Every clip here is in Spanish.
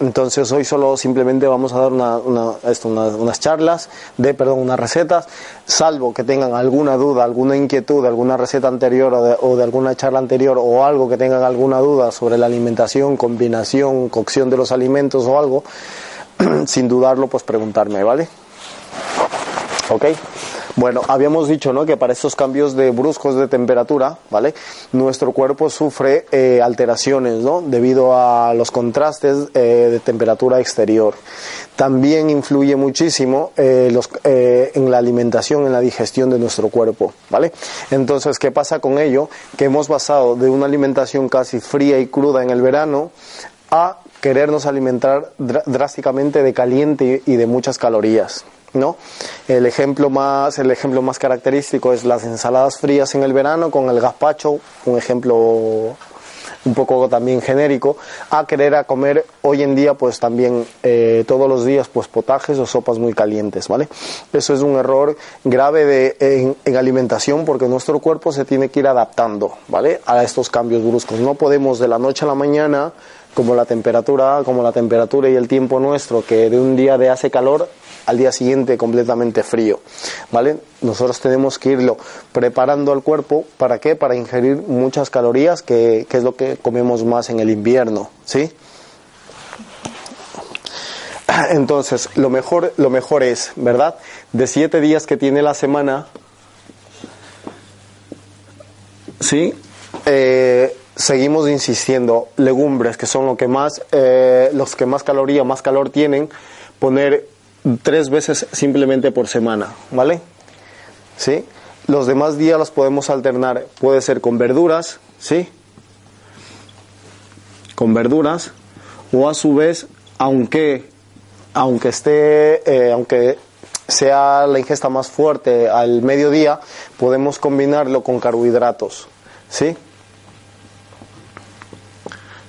Entonces hoy solo simplemente vamos a dar una, una- esto, una- unas charlas de, perdón, unas recetas, salvo que tengan alguna duda, alguna inquietud de alguna receta anterior o de, o de alguna charla anterior o algo que tengan alguna duda sobre la alimentación, combinación, cocción de los alimentos o algo, sin dudarlo, pues preguntarme, ¿vale? ¿Ok? Bueno, habíamos dicho ¿no? que para estos cambios de bruscos de temperatura, ¿vale? Nuestro cuerpo sufre eh, alteraciones, ¿no? Debido a los contrastes eh, de temperatura exterior. También influye muchísimo eh, eh, en la alimentación, en la digestión de nuestro cuerpo, ¿vale? Entonces, ¿qué pasa con ello? Que hemos pasado de una alimentación casi fría y cruda en el verano a querernos alimentar dr- drásticamente de caliente y de muchas calorías. ¿No? El ejemplo más el ejemplo más característico es las ensaladas frías en el verano con el gazpacho, un ejemplo un poco también genérico, a querer a comer hoy en día pues también eh, todos los días pues potajes o sopas muy calientes, ¿vale? Eso es un error grave de, en, en alimentación porque nuestro cuerpo se tiene que ir adaptando, ¿vale? A estos cambios bruscos. No podemos de la noche a la mañana como la temperatura, como la temperatura y el tiempo nuestro, que de un día de hace calor al día siguiente completamente frío, ¿vale? Nosotros tenemos que irlo preparando al cuerpo, ¿para qué? Para ingerir muchas calorías, que, es lo que comemos más en el invierno, ¿sí? Entonces, lo mejor, lo mejor es, ¿verdad? De siete días que tiene la semana, ¿sí? Eh, seguimos insistiendo, legumbres que son lo que más, eh, los que más caloría, más calor tienen, poner tres veces simplemente por semana, ¿vale? ¿Sí? Los demás días los podemos alternar, puede ser con verduras, ¿sí? Con verduras, o a su vez, aunque, aunque esté, eh, aunque sea la ingesta más fuerte al mediodía, podemos combinarlo con carbohidratos, ¿sí?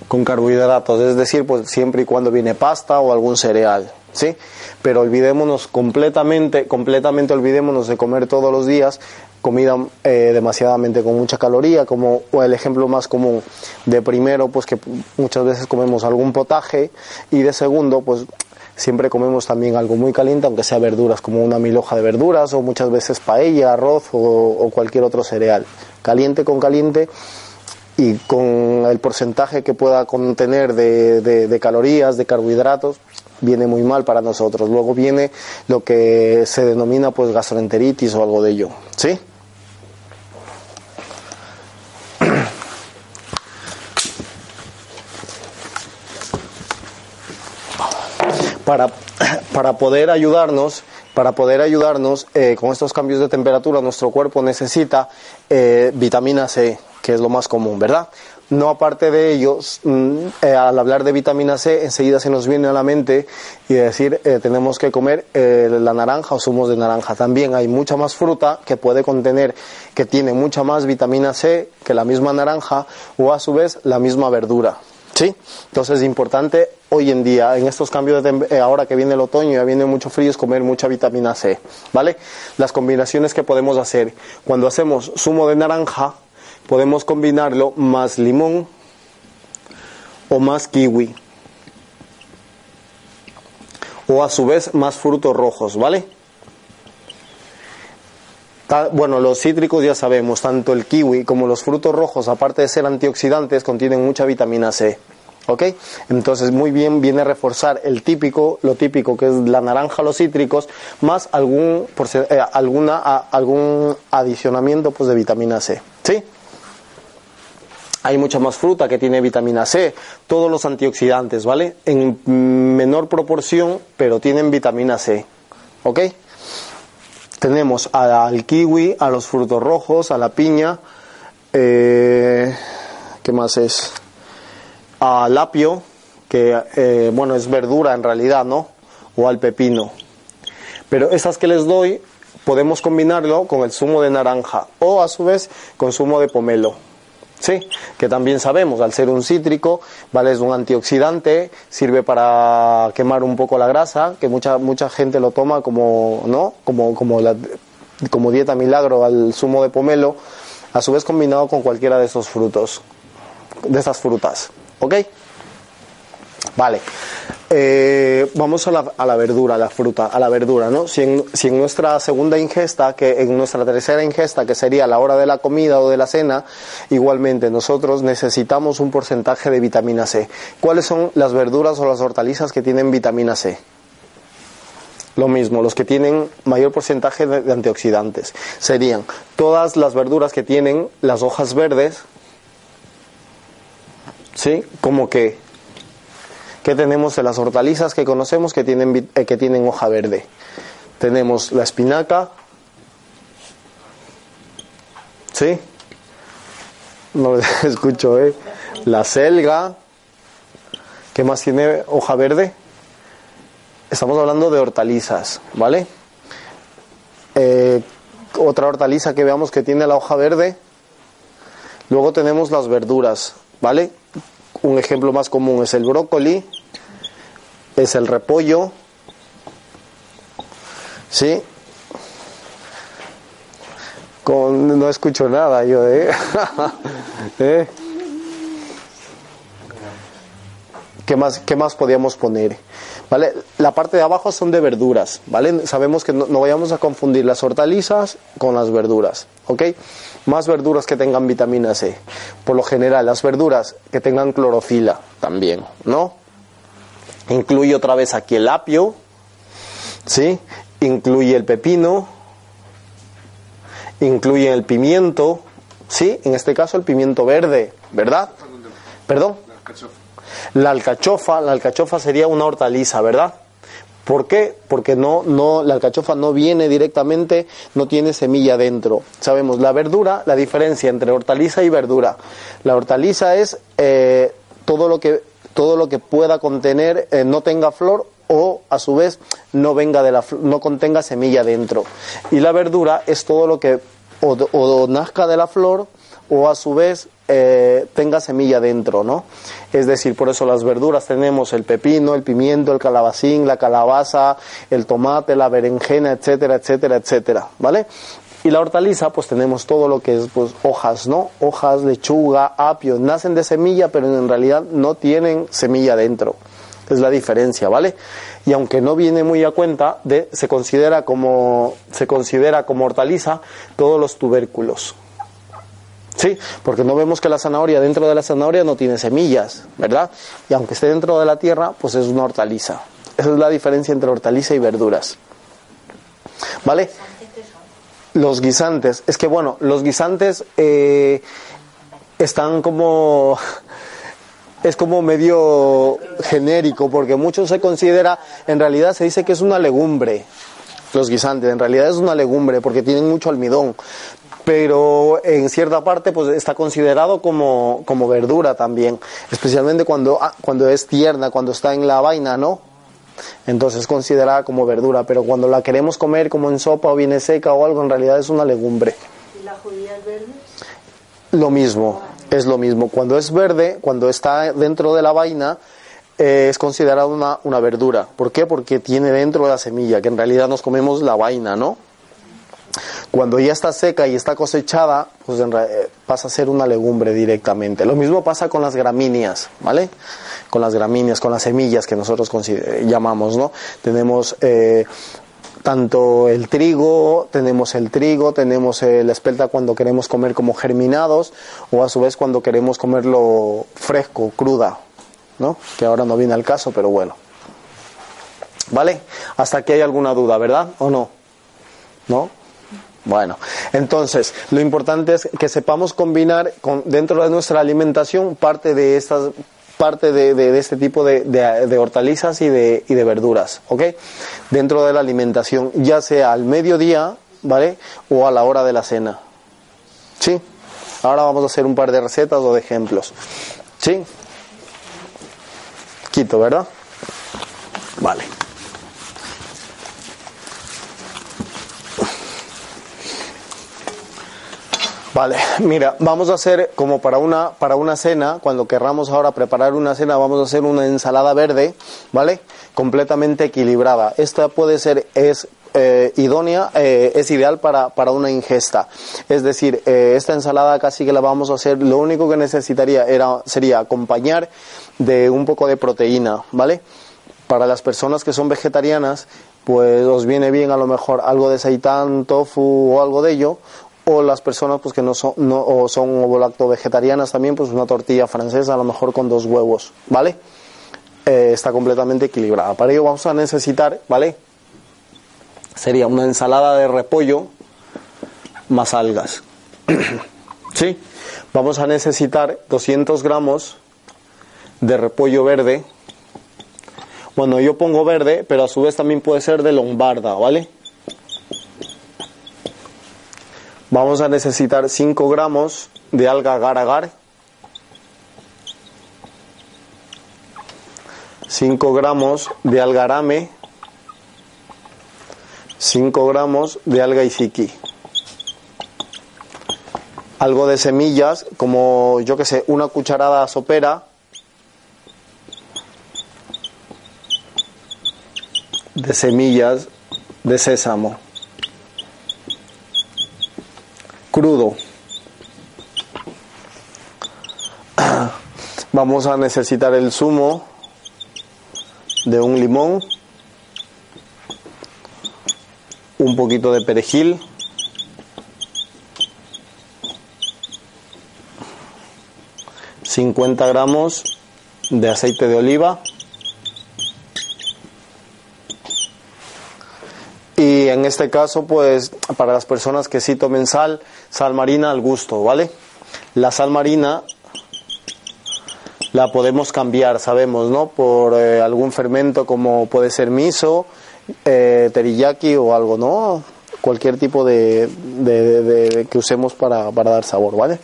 con carbohidratos, es decir, pues siempre y cuando viene pasta o algún cereal, ¿sí? Pero olvidémonos completamente, completamente olvidémonos de comer todos los días comida eh, demasiadamente con mucha caloría, como el ejemplo más común de primero, pues que muchas veces comemos algún potaje y de segundo, pues siempre comemos también algo muy caliente, aunque sea verduras, como una miloja de verduras o muchas veces paella, arroz o, cualquier otro cereal. Caliente con caliente y con el porcentaje que pueda contener de calorías, de carbohidratos, viene muy mal para nosotros. Luego viene lo que se denomina pues gastroenteritis o algo de ello, ¿sí? para, para poder ayudarnos, para poder ayudarnos eh, con estos cambios de temperatura, nuestro cuerpo necesita eh, vitamina C, que es lo más común, ¿verdad? No aparte de ellos, mm, eh, al hablar de vitamina C, enseguida se nos viene a la mente y decir eh, tenemos que comer eh, la naranja o zumos de naranja. También hay mucha más fruta que puede contener, que tiene mucha más vitamina C que la misma naranja o a su vez la misma verdura. ¿Sí? Entonces es importante hoy en día, en estos cambios de ahora que viene el otoño ya viene mucho frío, es comer mucha vitamina C, ¿vale? Las combinaciones que podemos hacer. Cuando hacemos zumo de naranja, podemos combinarlo más limón o más kiwi. O a su vez más frutos rojos, ¿vale? Bueno, los cítricos ya sabemos, tanto el kiwi como los frutos rojos, aparte de ser antioxidantes, contienen mucha vitamina C. ¿Ok? Entonces, muy bien viene a reforzar el típico, lo típico que es la naranja, los cítricos, más algún, eh, alguna, a- algún adicionamiento pues, de vitamina C. ¿Sí? Hay mucha más fruta que tiene vitamina C, todos los antioxidantes, ¿vale? En menor proporción, pero tienen vitamina C, ¿ok? Tenemos al kiwi, a los frutos rojos, a la piña, eh, ¿qué más es? Al apio, que eh, bueno, es verdura en realidad, ¿no? O al pepino. Pero estas que les doy podemos combinarlo con el zumo de naranja o a su vez con zumo de pomelo. Sí, que también sabemos, al ser un cítrico, ¿vale? Es un antioxidante, sirve para quemar un poco la grasa, que mucha mucha gente lo toma como, ¿no? Como como como dieta milagro al zumo de pomelo, a su vez combinado con cualquiera de esos frutos, de esas frutas. ¿Ok? Vale. Eh, vamos a la, a la, verdura, a la fruta, a la verdura, ¿no? Si en, nuestra segunda ingesta, que en nuestra tercera ingesta, que sería la hora de la comida o de la cena, igualmente nosotros necesitamos un porcentaje de vitamina C. ¿Cuáles son las verduras o las hortalizas que tienen vitamina C? Lo mismo, los que tienen mayor porcentaje de antioxidantes serían todas las verduras que tienen las hojas verdes, ¿sí? Como que que tenemos de las hortalizas que conocemos que tienen, eh, que tienen hoja verde. Tenemos la espinaca, ¿sí? No escucho, ¿eh? La selga, ¿qué más tiene hoja verde? Estamos hablando de hortalizas, ¿vale? Eh, otra hortaliza que veamos que tiene la hoja verde. Luego tenemos las verduras, ¿vale? Un ejemplo más común es el brócoli, es el repollo, ¿sí? Con, no escucho nada yo, ¿eh? ¿Eh? ¿Qué más, ¿Qué más podíamos poner? ¿Vale? La parte de abajo son de verduras, ¿vale? Sabemos que no, no, vayamos a confundir las hortalizas con las verduras, ¿ok? Más verduras que tengan vitamina C. Por lo general, las verduras que tengan clorofila también, ¿no? Incluye otra vez aquí el apio, ¿sí? Incluye el pepino, incluye el pimiento, ¿sí? En este caso el pimiento verde, ¿verdad? ¿Perdón? La alcachofa, la alcachofa sería una hortaliza, ¿verdad? ¿Por qué? Porque no, no, la alcachofa no viene directamente, no tiene semilla dentro. Sabemos, la verdura, la diferencia entre hortaliza y verdura. La hortaliza es eh, todo lo que todo lo que pueda contener eh, no tenga flor o a su vez no venga de la no contenga semilla dentro. Y la verdura es todo lo que o, nazca de la flor o a su vez eh, tenga semilla dentro, ¿no? Es decir, por eso las verduras tenemos el pepino, el pimiento, el calabacín, la calabaza, el tomate, la berenjena, etcétera, etcétera, etcétera, ¿vale? Y la hortaliza, pues tenemos todo lo que es pues hojas, ¿no? Hojas, lechuga, apio, nacen de semilla, pero en realidad no tienen semilla dentro. Es la diferencia, ¿vale? Y aunque no viene muy a cuenta, de, se considera como se considera como hortaliza todos los tubérculos. Sí, porque no vemos que la zanahoria dentro de la zanahoria no tiene semillas, ¿verdad? Y aunque esté dentro de la tierra, pues es una hortaliza. Esa es la diferencia entre hortaliza y verduras. ¿Vale? Los guisantes. Es que bueno, los guisantes eh, están como es como medio genérico porque mucho se considera, en realidad se dice que es una legumbre, los guisantes, en realidad es una legumbre porque tienen mucho almidón, pero en cierta parte pues está considerado como, como verdura también, especialmente cuando, ah, cuando es tierna, cuando está en la vaina, ¿no? Entonces es considerada como verdura, pero cuando la queremos comer como en sopa o viene seca o algo, en realidad es una legumbre. ¿Y la judía verde? Lo mismo, es lo mismo. Cuando es verde, cuando está dentro de la vaina, eh, es considerada una, una verdura. ¿Por qué? Porque tiene dentro la semilla, que en realidad nos comemos la vaina, ¿no? Cuando ya está seca y está cosechada, pues en, eh, pasa a ser una legumbre directamente. Lo mismo pasa con las gramíneas, ¿vale? Con las gramíneas, con las semillas que nosotros llamamos, ¿no? Tenemos eh, tanto el trigo, tenemos el trigo, tenemos la espelta cuando queremos comer como germinados o a su vez cuando queremos comerlo fresco, cruda, ¿no? Que ahora no viene al caso, pero bueno. ¿Vale? Hasta aquí hay alguna duda, ¿verdad? ¿O no? ¿No? Bueno, entonces lo importante es que sepamos combinar con, dentro de nuestra alimentación parte de estas parte de, este tipo de, hortalizas y de, y de verduras, ¿ok? Dentro de la alimentación, ya sea al mediodía, ¿vale? O a la hora de la cena. ¿Sí? Ahora vamos a hacer un par de recetas o de ejemplos. ¿Sí? Quito, ¿verdad? Vale. Vale, mira, vamos a hacer como para una, para una cena, cuando querramos ahora preparar una cena, vamos a hacer una ensalada verde, ¿vale? Completamente equilibrada. Esta puede ser, es eh, idónea, eh, es ideal para, para, una ingesta. Es decir, eh, esta ensalada casi que la vamos a hacer, lo único que necesitaría era, sería acompañar de un poco de proteína, ¿vale? Para las personas que son vegetarianas, pues os viene bien a lo mejor algo de seitán, tofu o algo de ello, o las personas pues que no son no o son ovolacto vegetarianas también pues una tortilla francesa a lo mejor con dos huevos vale eh, está completamente equilibrada. Para ello vamos a necesitar vale sería una ensalada de repollo más algas. Sí vamos a necesitar 200 gramos de repollo verde. Bueno yo pongo verde pero a su vez también puede ser de lombarda vale Vamos a necesitar 5 gramos de alga agar-agar, 5 gramos de alga arame, 5 gramos de alga isiki. Algo de semillas, como yo que sé, una cucharada sopera. de semillas de sésamo. Crudo. Vamos a necesitar el zumo de un limón, un poquito de perejil, ...50 gramos de aceite de oliva... Y en este caso, pues para las personas que sí tomen sal, sal marina al gusto, ¿vale? La sal marina la podemos cambiar, sabemos, ¿no? Por eh, algún fermento como puede ser miso, eh, teriyaki o algo, ¿no? Cualquier tipo de, que usemos para, para, dar sabor, ¿vale?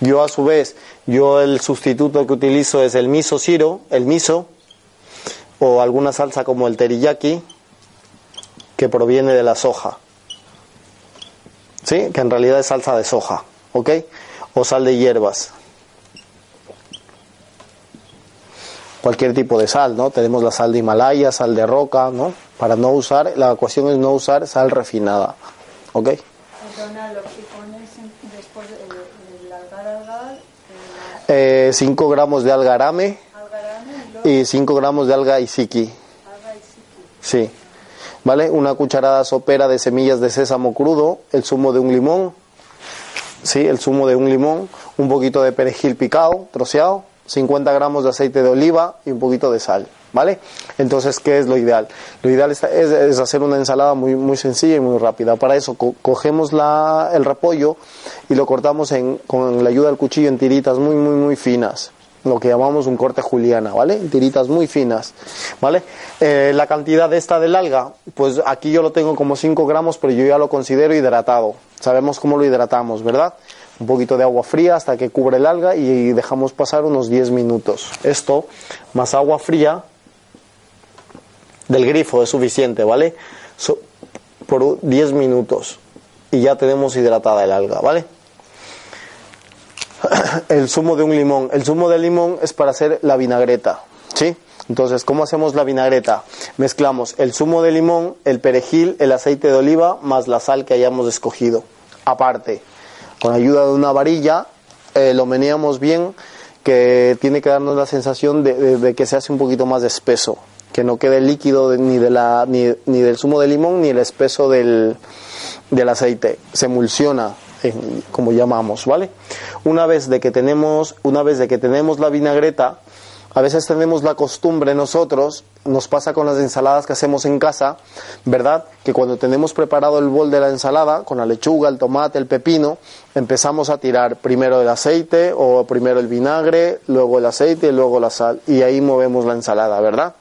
Yo a su vez, yo el sustituto que utilizo es el miso siro, el miso, o alguna salsa como el teriyaki, que proviene de la soja. ¿Sí? Que en realidad es salsa de soja. ¿Ok? O sal de hierbas. Cualquier tipo de sal, ¿no? Tenemos la sal de Himalaya, sal de roca, ¿no? Para no usar, la ecuación es no usar sal refinada. ¿Ok? Algar. 5 eh, gramos de algarame, y 5 gramos de alga isiki. Alga isiki. Sí. ¿Vale? Una cucharada sopera de semillas de sésamo crudo, el zumo de un limón, ¿sí? El zumo de un limón, un poquito de perejil picado, troceado, 50 gramos de aceite de oliva y un poquito de sal, ¿vale? Entonces, ¿qué es lo ideal? Lo ideal es, hacer una ensalada muy, muy sencilla y muy rápida. Para eso, cogemos la, el repollo y lo cortamos con la ayuda del cuchillo en tiritas muy, muy, muy finas, lo que llamamos un corte juliana, ¿vale? Tiritas muy finas, ¿vale? Eh, la cantidad de esta del alga, pues aquí yo lo tengo como 5 gramos, pero yo ya lo considero hidratado. Sabemos cómo lo hidratamos, ¿verdad? Un poquito de agua fría hasta que cubre el alga y dejamos pasar unos 10 minutos. Esto, más agua fría del grifo es suficiente, ¿vale? por 10 minutos y ya tenemos hidratada el alga, ¿vale? el zumo de un limón. El zumo de limón es para hacer la vinagreta, ¿sí? Entonces, ¿cómo hacemos la vinagreta? Mezclamos el zumo de limón, el perejil, el aceite de oliva, más la sal que hayamos escogido. Aparte, con ayuda de una varilla, eh, lo meneamos bien, que tiene que darnos la sensación de, que se hace un poquito más espeso, que no quede líquido ni, de la, ni, ni del zumo de limón ni el espeso del, del aceite. Se emulsiona, como llamamos, ¿vale? Una vez de que tenemos, una vez de que tenemos la vinagreta, A veces tenemos la costumbre nosotros, nos pasa con las ensaladas que hacemos en casa, ¿verdad? Que cuando tenemos preparado el bol de la ensalada, con la lechuga, el tomate, el pepino, empezamos a tirar primero el aceite o primero el vinagre, luego el aceite y luego la sal. Y ahí movemos la ensalada, ¿verdad?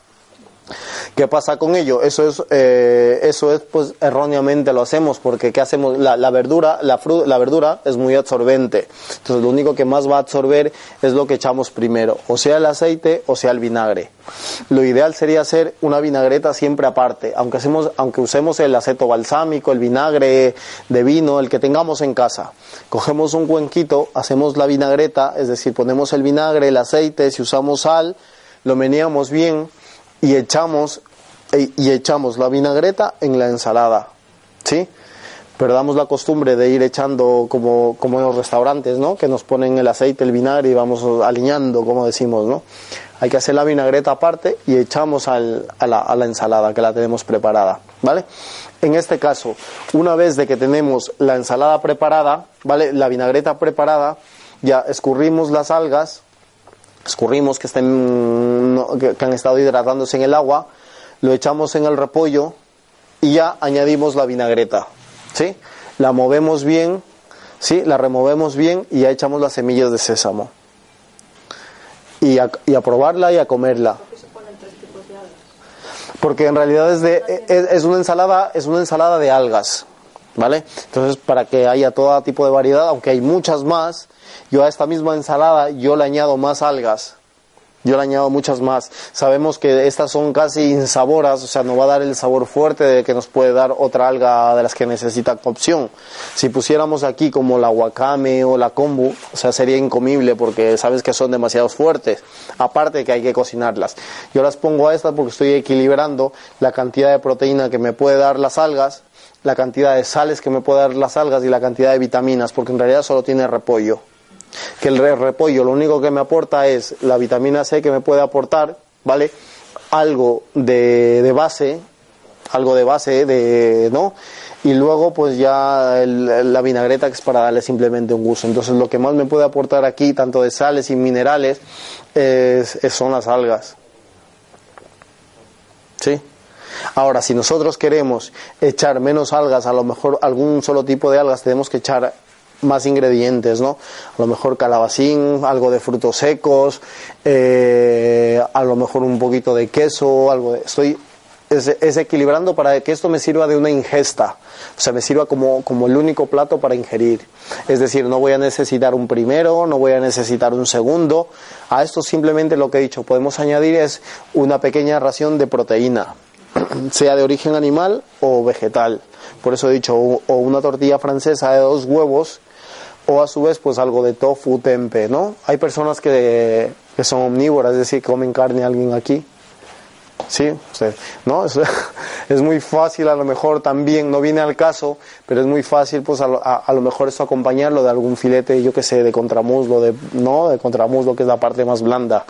¿Qué pasa con ello? Eso es, eh, eso es, pues erróneamente lo hacemos, porque ¿qué hacemos? La, verdura, la, la verdura es muy absorbente. Entonces lo único que más va a absorber es lo que echamos primero, o sea el aceite o sea el vinagre. Lo ideal sería hacer una vinagreta siempre aparte, aunque, hacemos, aunque usemos el aceto balsámico, el vinagre de vino, el que tengamos en casa. Cogemos un cuenquito, hacemos la vinagreta, es decir, ponemos el vinagre, el aceite, si usamos sal, lo meneamos bien y echamos, e, y echamos la vinagreta en la ensalada, ¿sí? Pero damos la costumbre de ir echando como, como en los restaurantes, ¿no? Que nos ponen el aceite, el vinagre y vamos alineando, como decimos, ¿no? Hay que hacer la vinagreta aparte y echamos a, la, a la ensalada que la tenemos preparada, ¿vale? En este caso, una vez de que tenemos la ensalada preparada, ¿vale? La vinagreta preparada, ya escurrimos las algas, escurrimos que, estén, que, han estado hidratándose en el agua, lo echamos en el repollo y ya añadimos la vinagreta. ¿sí? La movemos bien, ¿sí? la removemos bien y ya echamos las semillas de sésamo. Y a, y a probarla y a comerla. Porque en realidad es, de, es, una ensalada, es una ensalada de algas. ¿Vale? Entonces, para que haya todo tipo de variedad, aunque hay muchas más, yo a esta misma ensalada yo le añado más algas. Yo le añado muchas más. Sabemos que estas son casi insaboras, o sea, no va a dar el sabor fuerte de que nos puede dar otra alga de las que necesita cocción. Si pusiéramos aquí como la wakame o la kombu, o sea, sería incomible porque sabes que son demasiado fuertes. Aparte que hay que cocinarlas. Yo las pongo a estas porque estoy equilibrando la cantidad de proteína que me puede dar las algas, la cantidad de sales que me puede dar las algas y la cantidad de vitaminas, porque en realidad solo tiene repollo que el repollo lo único que me aporta es la vitamina C que me puede aportar, ¿vale? Algo de, de base, algo de base, de, ¿no? Y luego pues ya la vinagreta que es para darle simplemente un gusto. Entonces lo que más me puede aportar aquí, tanto de sales y minerales, es, son las algas. ¿Sí? Ahora, si nosotros queremos echar menos algas, a lo mejor algún solo tipo de algas tenemos que echar más ingredientes, ¿no? A lo mejor calabacín, algo de frutos secos, eh, a lo mejor un poquito de queso, algo de... Estoy es, equilibrando para que esto me sirva de una ingesta, o sea, me sirva como, como el único plato para ingerir. Es decir, no voy a necesitar un primero, no voy a necesitar un segundo. A esto simplemente lo que he dicho, podemos añadir es una pequeña ración de proteína, sea de origen animal o vegetal. Por eso he dicho, o una tortilla francesa de dos huevos o a su vez pues algo de tofu, tempe, ¿no? Hay personas que, que son omnívoras, es decir, comen carne alguien aquí. Sí, ¿no? Es, es, muy fácil a lo mejor también, no viene al caso, pero es muy fácil pues a lo, a, lo mejor eso acompañarlo de algún filete, yo que sé, de contramuslo, de, ¿no? De contramuslo que es la parte más blanda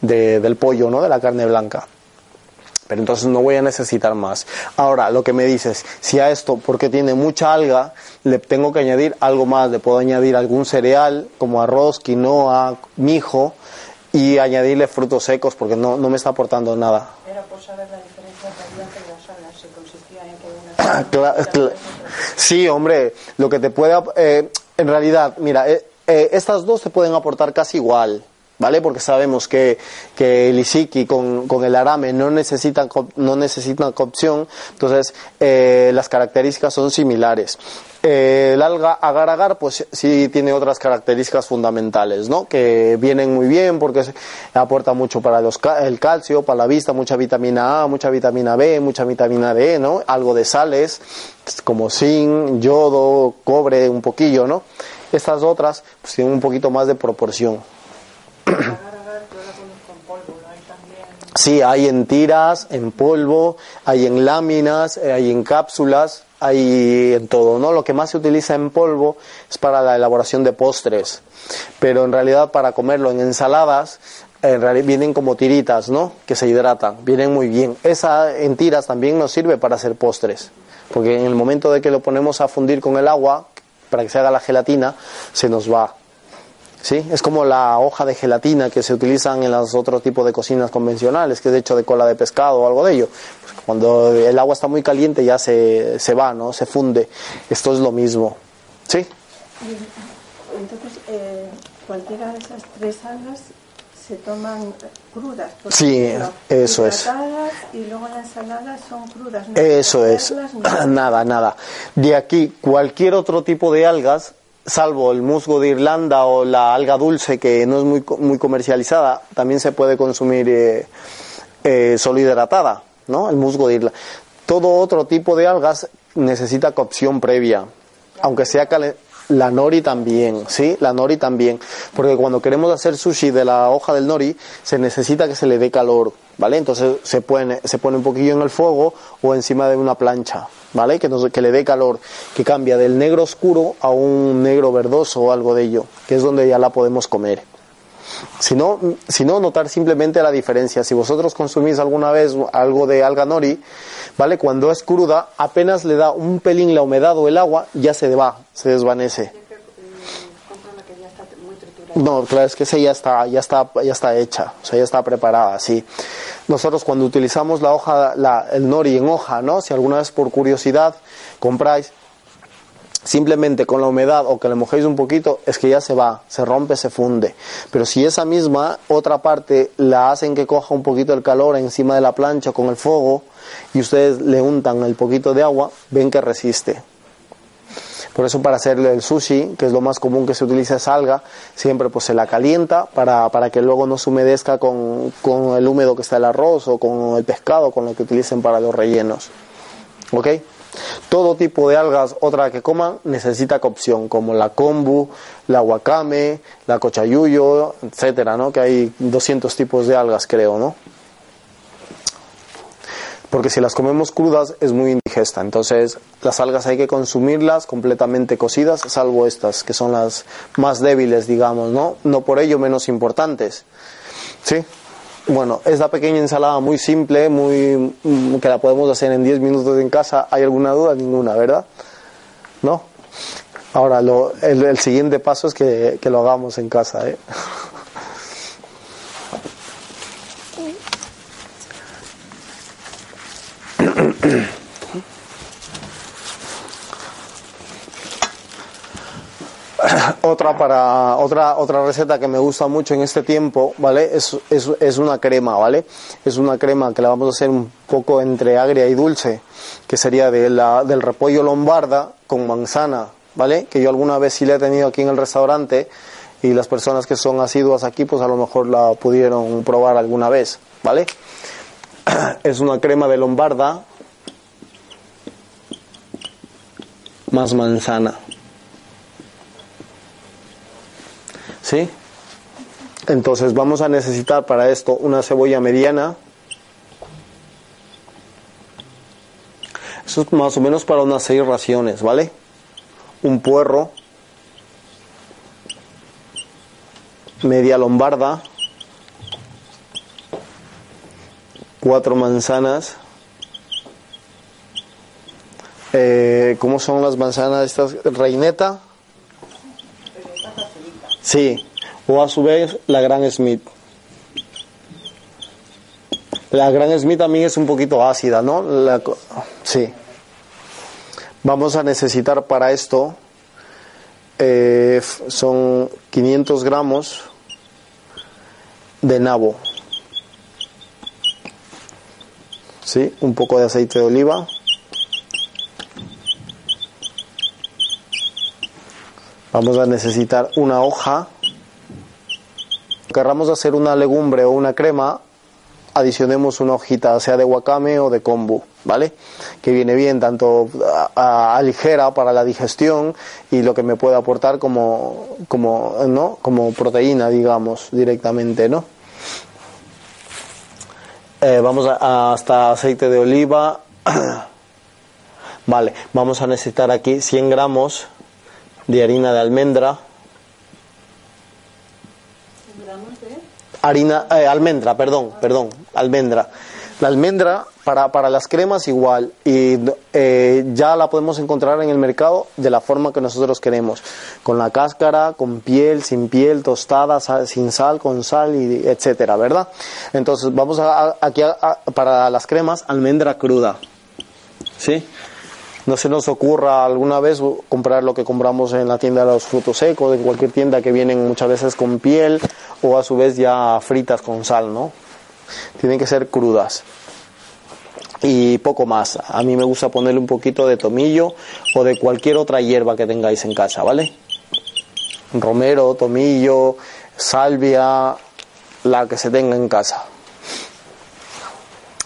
de, del pollo, ¿no? De la carne blanca pero entonces no voy a necesitar más. Ahora, lo que me dices, si a esto, porque tiene mucha alga, le tengo que añadir algo más, le puedo añadir algún cereal como arroz, quinoa, mijo y añadirle frutos secos porque no, no me está aportando nada. Era por saber la diferencia entre las consistía en que una Sí, hombre, lo que te puede... Eh, en realidad, mira, eh, eh, estas dos te pueden aportar casi igual. ¿Vale? Porque sabemos que, que el isiki con, con, el arame no necesitan, no necesitan entonces eh, las características son similares. Eh, el alga agar agar, pues sí tiene otras características fundamentales, ¿no? Que vienen muy bien porque aporta mucho para los, el calcio, para la vista, mucha vitamina A, mucha vitamina B, mucha vitamina D, ¿no? Algo de sales, como zinc, yodo, cobre, un poquillo, ¿no? Estas otras, pues tienen un poquito más de proporción. Sí, hay en tiras, en polvo, hay en láminas, eh, hay en cápsulas, hay en todo, ¿no? Lo que más se utiliza en polvo es para la elaboración de postres, pero en realidad para comerlo en ensaladas vienen como tiritas, ¿no? Que se hidratan, vienen muy bien. Esa en tiras también nos sirve para hacer postres, porque en el momento de que lo ponemos a fundir con el agua para que se haga la gelatina, se nos va ¿sí? Es como la hoja de gelatina que se utilizan en los otros tipos de cocinas convencionales, que es hecho de cola de pescado o algo de ello. Pues cuando el agua está muy caliente ya se, se va, ¿no? Se funde. Esto es lo mismo, ¿sí? Entonces, eh, cualquiera de esas tres algas se toman crudas. Sí, eso es. Y luego las ensaladas son crudas. no Eso es. Nada, nada. De aquí, cualquier otro tipo de algas, salvo el musgo de Irlanda o la alga dulce, que no es muy, muy comercializada, también se puede consumir eh, eh, solo hidratada, ¿no? El musgo de Irlanda. Todo otro tipo de algas necesita cocción previa, aunque sea calen- la nori también, ¿sí? La nori también. Porque cuando queremos hacer sushi de la hoja del nori, se necesita que se le dé calor, ¿vale? Entonces se pone, se pone un poquillo en el fuego o encima de una plancha, ¿vale? Que, nos- que le dé calor, que cambia del negro oscuro a un negro verdoso o algo de ello, que es donde ya la podemos comer. Si no, si no, notar simplemente la diferencia. Si vosotros consumís alguna vez algo de alga nori, ¿vale? Cuando es cruda, apenas le da un pelín la humedad o el agua, ya se va, se desvanece. No, claro, es que esa ya está, ya está, ya está hecha, o sea, ya está preparada, sí. Nosotros cuando utilizamos la hoja, la, el nori en hoja, ¿no? Si alguna vez por curiosidad compráis, simplemente con la humedad o que le mojéis un poquito, es que ya se va, se rompe, se funde. Pero si esa misma otra parte la hacen que coja un poquito el calor encima de la plancha con el fuego y ustedes le untan el poquito de agua, ven que resiste. Por eso para hacer el sushi, que es lo más común que se utiliza es alga, siempre pues se la calienta para, para que luego no se humedezca con, con el húmedo que está el arroz o con el pescado, con lo que utilicen para los rellenos. ¿Ok? Todo tipo de algas, otra que coman, necesita cocción, como la kombu, la wakame, la cochayuyo, etcétera, ¿no? Que hay 200 tipos de algas, creo, ¿no? Porque si las comemos crudas es muy indigesta. Entonces, las algas hay que consumirlas completamente cocidas, salvo estas, que son las más débiles, digamos, ¿no? No por ello menos importantes. ¿Sí? Bueno, esta pequeña ensalada muy simple, muy mm, que la podemos hacer en 10 minutos en casa, ¿hay alguna duda? Ninguna, ¿verdad? ¿No? Ahora, lo, el, el siguiente paso es que, que lo hagamos en casa, ¿eh? otra para otra otra receta que me gusta mucho en este tiempo vale es, es, es una crema vale es una crema que la vamos a hacer un poco entre agria y dulce que sería de la, del repollo lombarda con manzana vale que yo alguna vez sí la he tenido aquí en el restaurante y las personas que son asiduas aquí pues a lo mejor la pudieron probar alguna vez vale es una crema de lombarda más manzana ¿Sí? Entonces vamos a necesitar para esto una cebolla mediana. Eso es más o menos para unas seis raciones, ¿vale? Un puerro. Media lombarda. Cuatro manzanas. Eh, ¿Cómo son las manzanas estas? Reineta. Sí, o a su vez la Gran Smith. La Gran Smith también es un poquito ácida, ¿no? La sí. Vamos a necesitar para esto, eh, son 500 gramos de nabo. Sí, un poco de aceite de oliva. Vamos a necesitar una hoja. Querramos hacer una legumbre o una crema, adicionemos una hojita, sea de wakame o de kombu, ¿vale? Que viene bien tanto a, a ligera para la digestión y lo que me puede aportar como, como, ¿no? como proteína, digamos, directamente, ¿no? Eh, vamos a, hasta aceite de oliva. vale, vamos a necesitar aquí 100 gramos de harina de almendra. Harina, eh, almendra, perdón, perdón, almendra. La almendra para, para las cremas igual y eh, ya la podemos encontrar en el mercado de la forma que nosotros queremos, con la cáscara, con piel, sin piel, tostada, sin sal, con sal y etcétera, ¿verdad? Entonces vamos a, aquí para las cremas almendra cruda, ¿sí? No se nos ocurra alguna vez comprar lo que compramos en la tienda de los frutos secos, en cualquier tienda que vienen muchas veces con piel o a su vez ya fritas con sal, ¿no? Tienen que ser crudas. Y poco más. A mí me gusta ponerle un poquito de tomillo o de cualquier otra hierba que tengáis en casa, ¿vale? Romero, tomillo, salvia, la que se tenga en casa.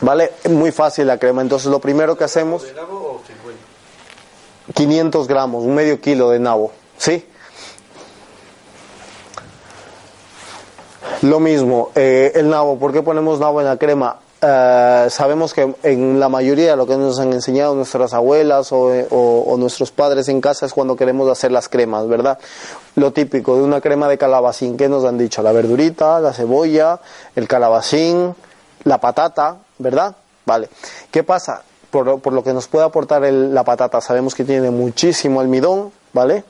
¿Vale? Muy fácil la crema. Entonces lo primero que hacemos... 500 gramos, un medio kilo de nabo, ¿sí? Lo mismo, eh, el nabo, ¿por qué ponemos nabo en la crema? Eh, sabemos que en la mayoría de lo que nos han enseñado nuestras abuelas o, nuestros padres en casa es cuando queremos hacer las cremas, ¿verdad? Lo típico de una crema de calabacín, ¿qué nos han dicho? La verdurita, la cebolla, el calabacín, la patata, ¿verdad? Vale. ¿Qué pasa? Por, por lo que nos puede aportar la patata, sabemos que tiene muchísimo almidón, ¿vale?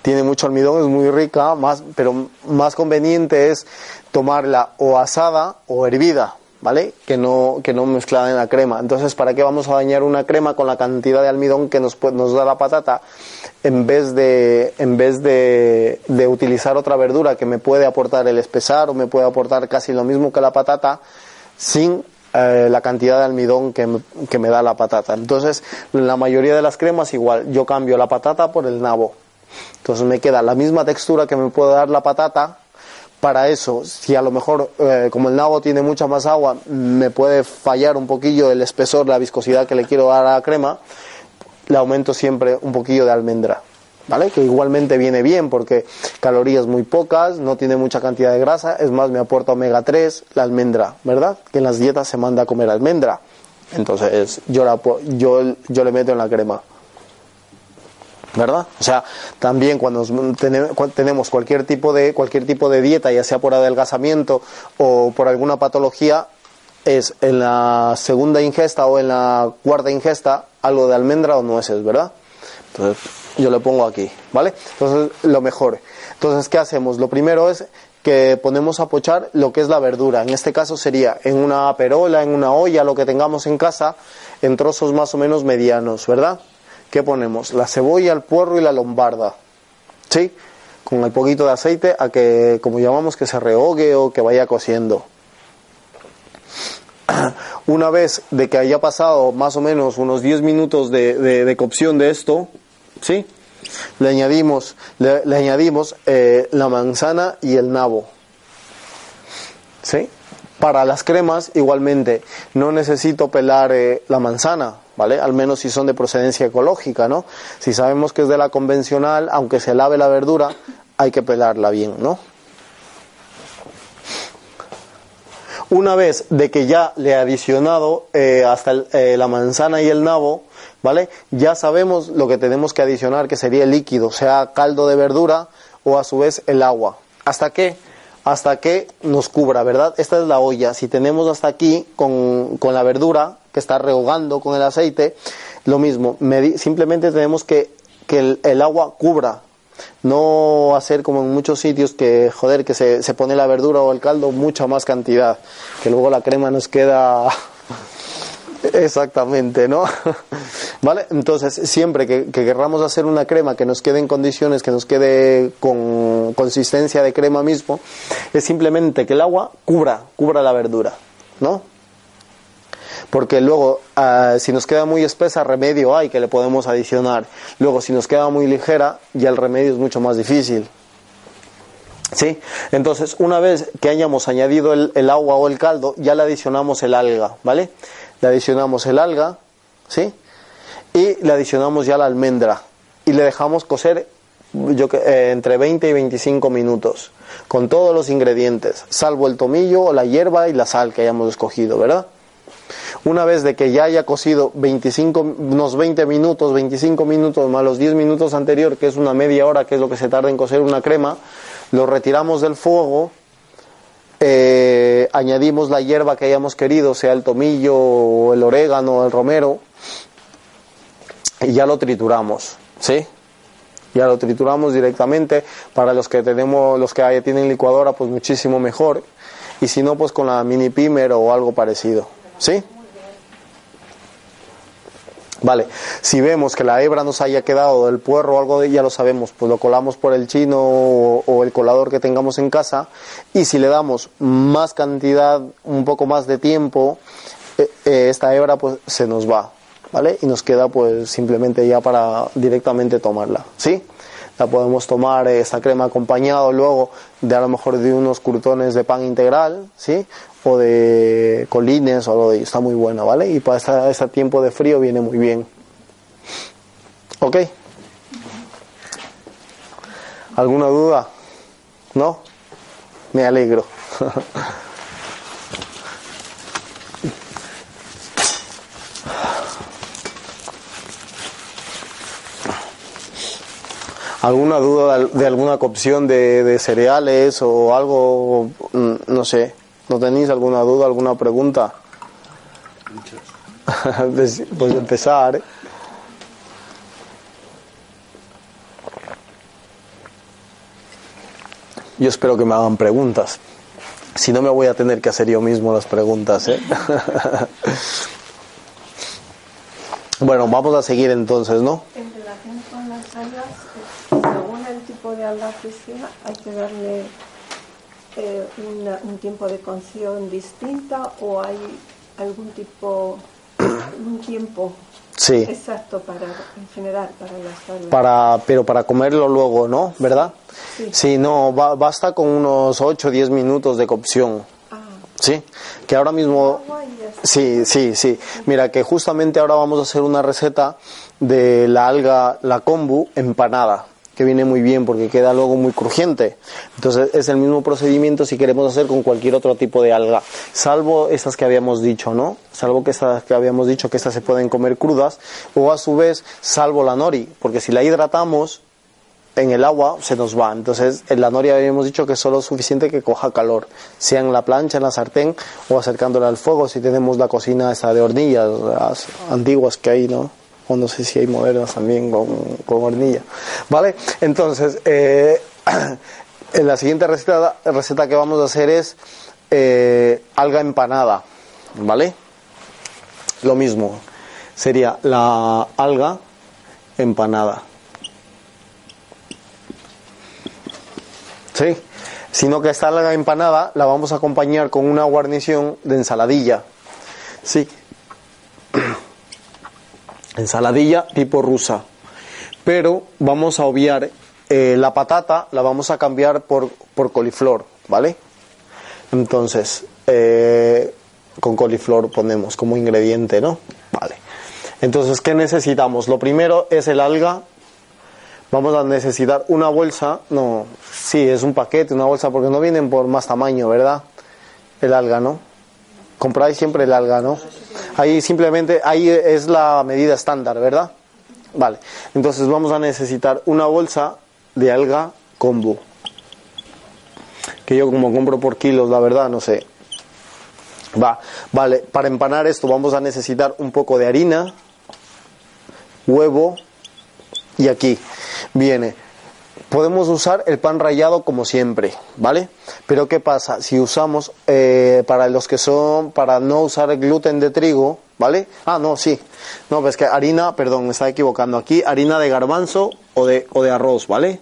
tiene mucho almidón, es muy rica, más, pero más conveniente es tomarla o asada o hervida, ¿vale? Que no, que no mezclada en la crema. Entonces, ¿para qué vamos a dañar una crema con la cantidad de almidón que nos, nos da la patata en vez, de, en vez de, de utilizar otra verdura que me puede aportar el espesar o me puede aportar casi lo mismo que la patata sin eh, la cantidad de almidón que que me da la patata. Entonces, la mayoría de las cremas igual, yo cambio la patata por el nabo. Entonces me queda la misma textura que me puede dar la patata. Para eso, si a lo mejor, eh, como el nabo tiene mucha más agua, me puede fallar un poquillo el espesor, la viscosidad que le quiero dar a la crema, le aumento siempre un poquillo de almendra. ¿Vale? Que igualmente viene bien porque calorías muy pocas, no tiene mucha cantidad de grasa, es más, me aporta omega 3, la almendra, ¿verdad? Que en las dietas se manda a comer almendra. Entonces, yo, la, yo, yo le meto en la crema. ¿verdad? O sea, también cuando tenemos cualquier tipo de cualquier tipo de dieta, ya sea por adelgazamiento o por alguna patología, es en la segunda ingesta o en la cuarta ingesta algo de almendra o nueces, ¿verdad? Entonces, yo le pongo aquí, ¿vale? Entonces, lo mejor. Entonces, ¿qué hacemos? Lo primero es que ponemos a pochar lo que es la verdura. En este caso sería en una perola, en una olla, lo que tengamos en casa, en trozos más o menos medianos, ¿verdad? ¿qué ponemos? La cebolla, el puerro y la lombarda. ¿Sí? Con el poquito de aceite a que, como llamamos, que se rehogue o que vaya cociendo. Una vez de que haya pasado más o menos unos 10 minutos de, cocción de esto, ¿sí? Le añadimos, le, añadimos eh, la manzana y el nabo. ¿Sí? Para las cremas, igualmente, no necesito pelar eh, la manzana, ¿vale? Al menos si son de procedencia ecológica, ¿no? Si sabemos que es de la convencional, aunque se lave la verdura, hay que pelarla bien, ¿no? Una vez de que ya le he adicionado eh, hasta eh, la manzana y el nabo, ¿vale? Ya sabemos lo que tenemos que adicionar, que sería el líquido, sea caldo de verdura o a su vez el agua. ¿Hasta qué? Hasta que nos cubra, ¿verdad? Esta es la olla. Si tenemos hasta aquí con, con la verdura, que está rehogando con el aceite, lo mismo, simplemente tenemos que que el, agua cubra, no hacer como en muchos sitios que, joder, que se, se pone la verdura o el caldo mucha más cantidad, que luego la crema nos queda Exactamente, ¿no? ¿Vale? Entonces, siempre que, que, querramos hacer una crema que nos quede en condiciones, que nos quede con consistencia de crema mismo, es simplemente que el agua cubra, cubra la verdura, ¿no? porque luego ah, si nos queda muy espesa, remedio hay que le podemos adicionar. Luego si nos queda muy ligera, ya el remedio es mucho más difícil. ¿Sí? Entonces, una vez que hayamos añadido el, agua o el caldo, ya le adicionamos el alga, ¿vale? Le adicionamos el alga, ¿sí? Y le adicionamos ya la almendra. Y le dejamos cocer yo, eh, entre 20 y 25 minutos, con todos los ingredientes, salvo el tomillo, la hierba y la sal que hayamos escogido, ¿verdad? Una vez de que ya haya cocido 25, unos 20 minutos, 25 minutos más los 10 minutos anterior, que es una media hora, que es lo que se tarda en cocer una crema, lo retiramos del fuego eh, añadimos la hierba que hayamos querido, sea el tomillo o el orégano el romero, y ya lo trituramos, ¿sí? Ya lo trituramos directamente. Para los que tenemos, los que tienen licuadora, pues muchísimo mejor. Y si no, pues con la mini pimer o algo parecido, ¿sí? Vale, si vemos que la hebra nos haya quedado del puerro o algo de ya lo sabemos, pues lo colamos por el chino o, el colador que tengamos en casa y si le damos más cantidad, un poco más de tiempo, eh, eh, esta hebra pues se nos va, ¿vale? Y nos queda pues simplemente ya para directamente tomarla, ¿sí? La podemos tomar eh, esta crema acompañado luego de a lo mejor de unos crutones de pan integral, ¿sí? o de colines o algo de. Está muy buena, ¿vale? Y para este, tiempo de frío viene muy bien. ¿Ok? ¿Alguna duda? ¿No? Me alegro. ¿Alguna duda de alguna cocción de, de cereales o algo? Mm, no sé. ¿No tenéis alguna duda, alguna pregunta? pues, pues empezar. Yo espero que me hagan preguntas. Si no, me voy a tener que hacer yo mismo las preguntas. ¿eh? bueno, vamos a seguir entonces, ¿no? En relación con las algas, según que sea, hay que darle eh, un tiempo de cocción distinta o hay algún tipo, un tiempo sí. exacto para, en general, para las Para, pero para comerlo luego, ¿no? ¿Verdad? Sí, no, basta con unos 8 o 10 minutos de cocción. Ah. Sí, que ahora mismo... Sí, sí, sí. Mira, que justamente ahora vamos a hacer una receta de la alga, la kombu, empanada que viene muy bien porque queda luego muy crujiente. Entonces es el mismo procedimiento si queremos hacer con cualquier otro tipo de alga, salvo estas que habíamos dicho, ¿no? Salvo que estas que habíamos dicho que estas se pueden comer crudas o a su vez salvo la nori, porque si la hidratamos en el agua se nos va. Entonces, en la nori habíamos dicho que es solo suficiente que coja calor, sea en la plancha, en la sartén o acercándola al fuego si tenemos la cocina esa de hornillas, las antiguas que hay, ¿no? No sé si hay modernas también con, con hornilla. ¿Vale? Entonces, eh, en la siguiente receta, receta que vamos a hacer es eh, alga empanada. ¿Vale? Lo mismo. Sería la alga empanada. ¿Sí? Sino que esta alga empanada la vamos a acompañar con una guarnición de ensaladilla. Sí ensaladilla tipo rusa. Pero vamos a obviar eh, la patata, la vamos a cambiar por, por coliflor, ¿vale? Entonces, eh, con coliflor ponemos como ingrediente, ¿no? Vale. Entonces, ¿qué necesitamos? Lo primero es el alga. Vamos a necesitar una bolsa, no, sí, es un paquete, una bolsa, porque no vienen por más tamaño, ¿verdad? El alga, ¿no? Compráis siempre el alga, ¿no? Ahí simplemente, ahí es la medida estándar, ¿verdad? Vale, entonces vamos a necesitar una bolsa de alga combo. Que yo como compro por kilos, la verdad, no sé. Va, vale, para empanar esto vamos a necesitar un poco de harina, huevo y aquí viene podemos usar el pan rallado como siempre, ¿vale? Pero ¿qué pasa? Si usamos, eh, para los que son, para no usar gluten de trigo, ¿vale? Ah, no, sí. No, pues que harina, perdón, me estaba equivocando aquí, harina de garbanzo o de, o de arroz, ¿vale?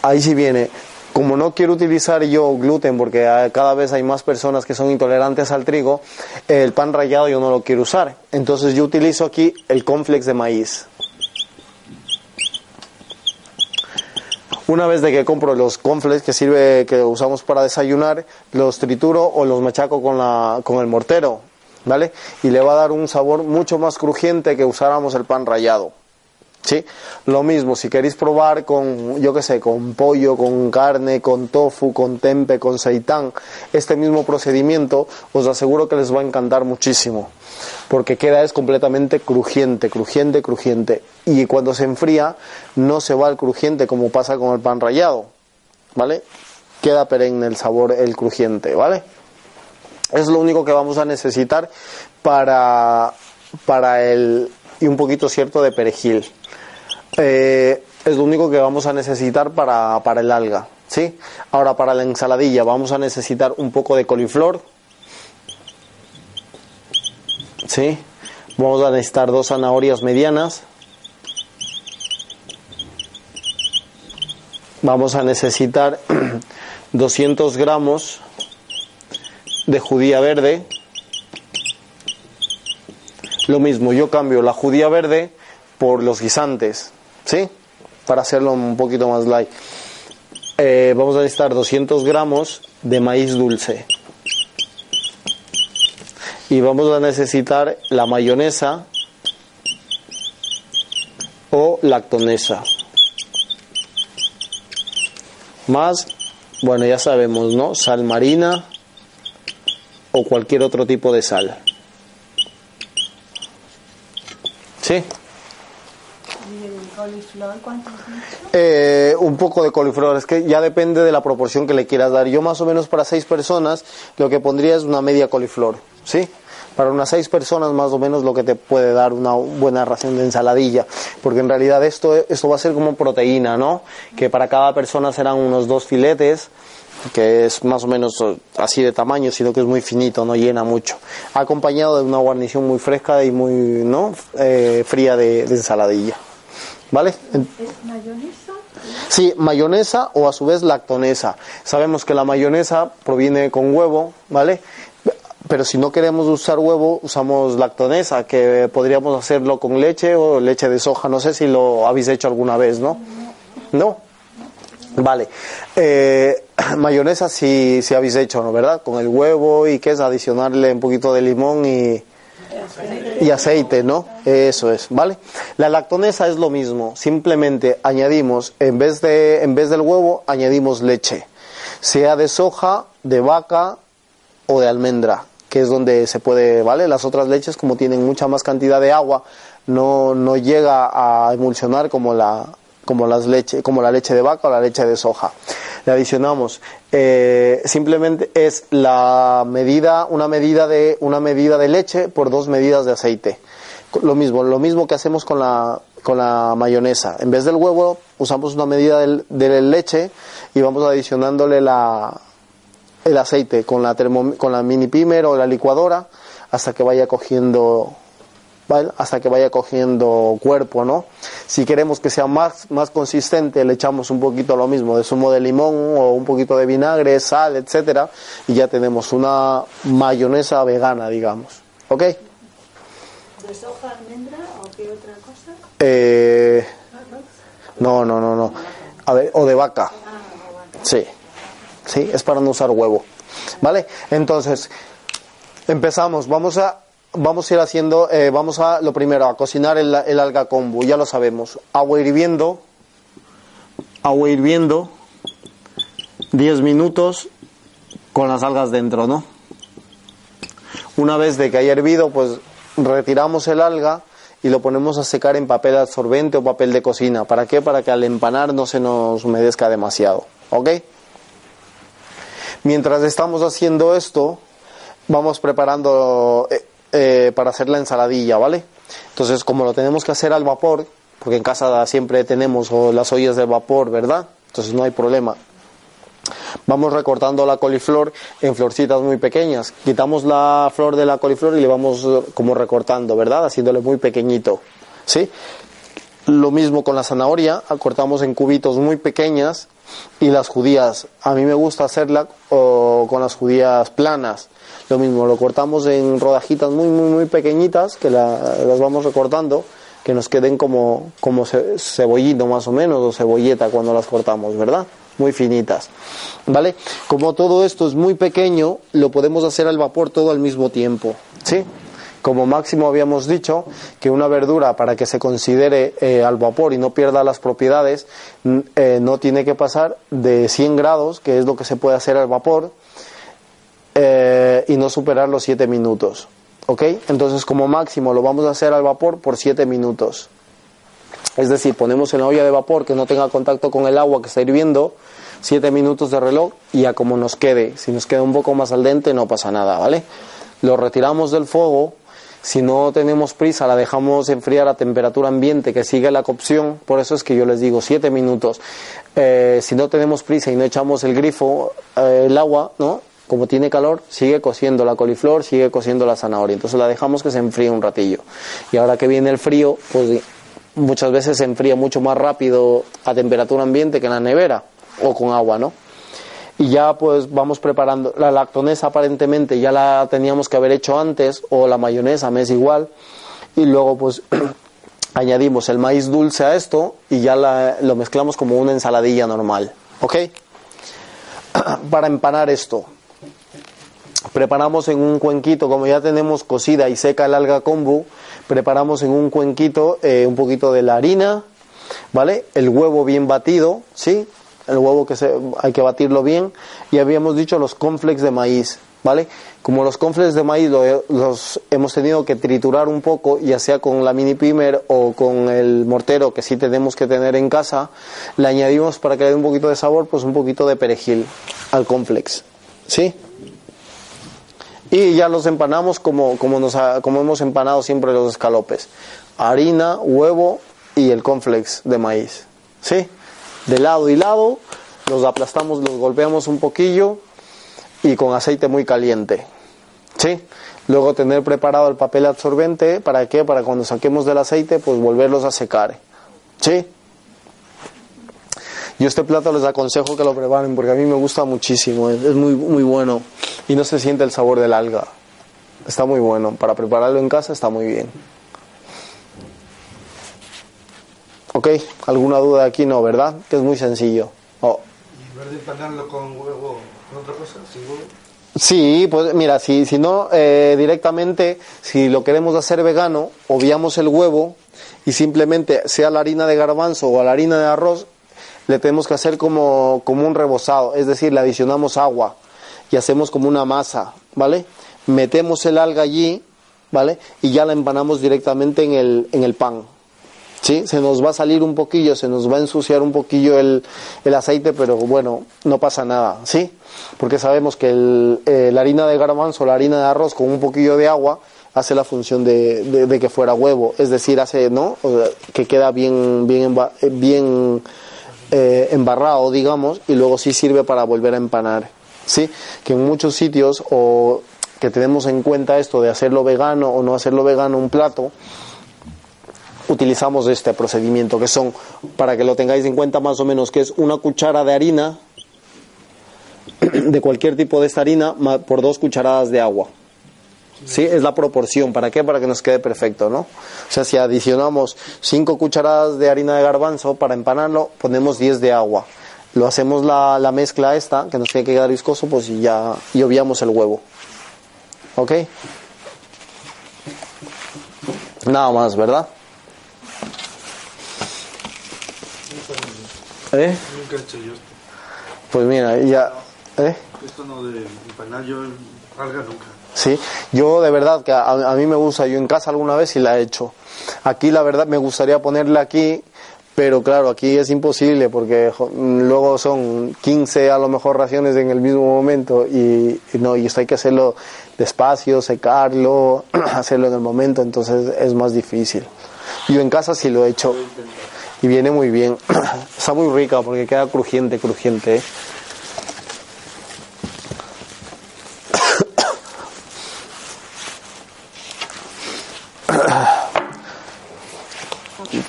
Ahí sí viene. Como no quiero utilizar yo gluten porque cada vez hay más personas que son intolerantes al trigo, el pan rallado yo no lo quiero usar. Entonces yo utilizo aquí el complex de maíz, Una vez de que compro los confles que sirve, que usamos para desayunar, los trituro o los machaco con, la, con el mortero, ¿vale? Y le va a dar un sabor mucho más crujiente que usáramos el pan rallado. ¿Sí? Lo mismo, si queréis probar con, yo qué sé, con pollo, con carne, con tofu, con tempe, con seitán, este mismo procedimiento, os aseguro que les va a encantar muchísimo porque queda es completamente crujiente, crujiente, crujiente. Y cuando se enfría no se va al crujiente como pasa con el pan rallado, ¿vale? queda perenne el sabor, el crujiente, ¿vale? Es lo único que vamos a necesitar para, para el... y un poquito cierto de perejil. Eh, es lo único que vamos a necesitar para, para el alga, ¿sí? Ahora para la ensaladilla vamos a necesitar un poco de coliflor, ¿sí? Vamos a necesitar dos zanahorias medianas. Vamos a necesitar 200 gramos de judía verde. Lo mismo, yo cambio la judía verde por los guisantes, ¿sí? Para hacerlo un poquito más light. Eh, vamos a necesitar 200 gramos de maíz dulce y vamos a necesitar la mayonesa o lactonesa. Más, bueno, ya sabemos, ¿no? Sal marina o cualquier otro tipo de sal. ¿Sí? ¿Y el coliflor cuánto has dicho? Eh, un poco de coliflor, es que ya depende de la proporción que le quieras dar. Yo más o menos para seis personas lo que pondría es una media coliflor, ¿sí? Para unas seis personas más o menos lo que te puede dar una buena ración de ensaladilla, porque en realidad esto, esto va a ser como proteína, ¿no? Que para cada persona serán unos dos filetes, que es más o menos eh, así de tamaño, sino que es muy finito, no llena mucho. Acompañado de una guarnición muy fresca y muy, ¿no? Eh, fría de, de ensaladilla. ¿Vale? ¿Es mayonesa? Sí, mayonesa o a su vez lactonesa. Sabemos que la mayonesa proviene con huevo, ¿vale? Pero si no queremos usar huevo, usamos lactonesa, que podríamos hacerlo con leche o leche de soja. No sé si lo habéis hecho alguna vez, ¿no? ¿No? Vale. Eh, mayonesa sí, sí habéis hecho, ¿no? ¿Verdad? Con el huevo y que es adicionarle un poquito de limón y, y aceite, ¿no? Eso es, ¿vale? La lactonesa es lo mismo, simplemente añadimos, en vez, de, en vez del huevo, añadimos leche, sea de soja, de vaca o de almendra, que es donde se puede, ¿vale? Las otras leches, como tienen mucha más cantidad de agua, no, no llega a emulsionar como la, como las leche, como la leche de vaca o la leche de soja. Le adicionamos, eh, simplemente es la medida, una medida de, una medida de leche por dos medidas de aceite. Lo mismo, lo mismo que hacemos con la, con la mayonesa. En vez del huevo, usamos una medida del- de, leche y vamos adicionándole la, el aceite con la, termo- con la mini pimer o la licuadora hasta que vaya cogiendo ¿vale? hasta que vaya cogiendo cuerpo, ¿no? Si queremos que sea más, más consistente, le echamos un poquito lo mismo de zumo de limón o un poquito de vinagre, sal, etcétera, y ya tenemos una mayonesa vegana, digamos. ¿Ok? ¿De soja, almendra o qué otra cosa? Eh, no, no, no, no. A ver, o de vaca. Sí, sí, es para no usar huevo. ¿Vale? Entonces, empezamos. Vamos a, vamos a ir haciendo, eh, vamos a, lo primero, a cocinar el, alga kombu. Ya lo sabemos. Agua hirviendo, agua hirviendo, 10 minutos con las algas dentro, ¿no? Una vez de que haya hervido, pues retiramos el alga y lo ponemos a secar en papel absorbente o papel de cocina. ¿Para qué? Para que al empanar no se nos humedezca demasiado. ¿Ok? Mientras estamos haciendo esto, vamos preparando eh, eh, para hacer la ensaladilla, ¿vale? Entonces, como lo tenemos que hacer al vapor, porque en casa siempre tenemos las ollas de vapor, ¿verdad? Entonces no hay problema. Vamos recortando la coliflor en florcitas muy pequeñas. Quitamos la flor de la coliflor y le vamos como recortando, ¿verdad? Haciéndole muy pequeñito. ¿Sí? Lo mismo con la zanahoria, cortamos en cubitos muy pequeñas y las judías, a mí me gusta hacerla con las judías planas. Lo mismo, lo cortamos en rodajitas muy, muy, muy pequeñitas que la- las vamos recortando, que nos queden como, como ce- cebollito más o menos o cebolleta cuando las cortamos, ¿verdad? Muy finitas. ¿Vale? Como todo esto es muy pequeño, lo podemos hacer al vapor todo al mismo tiempo. ¿Sí? Como máximo habíamos dicho que una verdura para que se considere eh, al vapor y no pierda las propiedades eh, no tiene que pasar de 100 grados, que es lo que se puede hacer al vapor, eh, y no superar los 7 minutos. ¿Ok? Entonces como máximo lo vamos a hacer al vapor por 7 minutos. Es decir, ponemos en la olla de vapor que no tenga contacto con el agua que está hirviendo, 7 minutos de reloj y a como nos quede. Si nos queda un poco más al dente no pasa nada, ¿vale? Lo retiramos del fuego, si no tenemos prisa la dejamos enfriar a temperatura ambiente que sigue la cocción, por eso es que yo les digo 7 minutos. Eh, si no tenemos prisa y no echamos el grifo, eh, el agua, ¿no? Como tiene calor, sigue cociendo la coliflor, sigue cociendo la zanahoria. Entonces la dejamos que se enfríe un ratillo. Y ahora que viene el frío, pues muchas veces se enfría mucho más rápido a temperatura ambiente que en la nevera o con agua, ¿no? Y ya pues vamos preparando. La lactonesa aparentemente ya la teníamos que haber hecho antes, o la mayonesa, me es igual. Y luego pues añadimos el maíz dulce a esto y ya lo mezclamos como una ensaladilla normal. ¿Ok? Para empanar esto, preparamos en un cuenquito, como ya tenemos cocida y seca el alga kombu, preparamos en un cuenquito eh, un poquito de la harina, ¿vale? El huevo bien batido, ¿sí? El huevo que se, hay que batirlo bien. Y habíamos dicho los conflex de maíz, ¿vale? Como los conflex de maíz los hemos tenido que triturar un poco, ya sea con la mini pimer o con el mortero que sí tenemos que tener en casa, le añadimos para que le dé un poquito de sabor, pues un poquito de perejil al conflex, ¿sí? Y ya los empanamos como, como, nos como hemos empanado siempre los escalopes. Harina, huevo y el conflex de maíz. ¿Sí? De lado y lado, los aplastamos, los golpeamos un poquillo y con aceite muy caliente. ¿Sí? Luego tener preparado el papel absorbente, ¿para qué? Para cuando saquemos del aceite, pues volverlos a secar. ¿Sí? Yo este plato les aconsejo que lo preparen porque a mí me gusta muchísimo, es muy, muy bueno y no se siente el sabor del alga. Está muy bueno, para prepararlo en casa está muy bien. ¿Ok? ¿Alguna duda aquí? No, ¿verdad? Que es muy sencillo. Oh. ¿Y en vez de empanarlo con huevo, con otra cosa, sin huevo? Sí, pues mira, si, si no, eh, directamente, si lo queremos hacer vegano, obviamos el huevo y simplemente sea la harina de garbanzo o la harina de arroz, le tenemos que hacer como, como un rebozado, es decir, le adicionamos agua y hacemos como una masa, ¿vale? Metemos el alga allí, ¿vale? Y ya la empanamos directamente en el, en el pan. ¿Sí? Se nos va a salir un poquillo, se nos va a ensuciar un poquillo el, el aceite, pero bueno, no pasa nada, ¿sí? Porque sabemos que el, eh, la harina de garbanzo, la harina de arroz con un poquillo de agua hace la función de, de, que fuera huevo, es decir, hace, ¿no? que queda bien, bien, bien eh, embarrado, digamos, y luego sí sirve para volver a empanar. ¿sí? Que en muchos sitios o que tenemos en cuenta esto de hacerlo vegano o no hacerlo vegano un plato, utilizamos este procedimiento que son, para que lo tengáis en cuenta más o menos, que es una cuchara de harina, de cualquier tipo de esta harina, por dos cucharadas de agua. ¿Sí? Es la proporción. ¿Para qué? Para que nos quede perfecto, ¿no? O sea, si adicionamos 5 cucharadas de harina de garbanzo para empanarlo, ponemos 10 de agua. Lo hacemos la, la mezcla esta, que nos tiene que quedar viscoso, pues y ya y obviamos el huevo. ¿Ok? Nada más, ¿verdad? ¿Eh? Nunca he hecho yo esto. Pues mira, ya... ¿Eh? Esto no de empanar yo alga nunca. Sí, yo de verdad que a, a, mí me gusta, yo en casa alguna vez sí la he hecho. Aquí la verdad me gustaría ponerle aquí, pero claro, aquí es imposible porque luego son 15 a lo mejor raciones en el mismo momento y, y no, y esto hay que hacerlo despacio, secarlo, hacerlo en el momento, entonces es más difícil. Yo en casa sí lo he hecho y viene muy bien. Está muy rica porque queda crujiente, crujiente. ¿eh?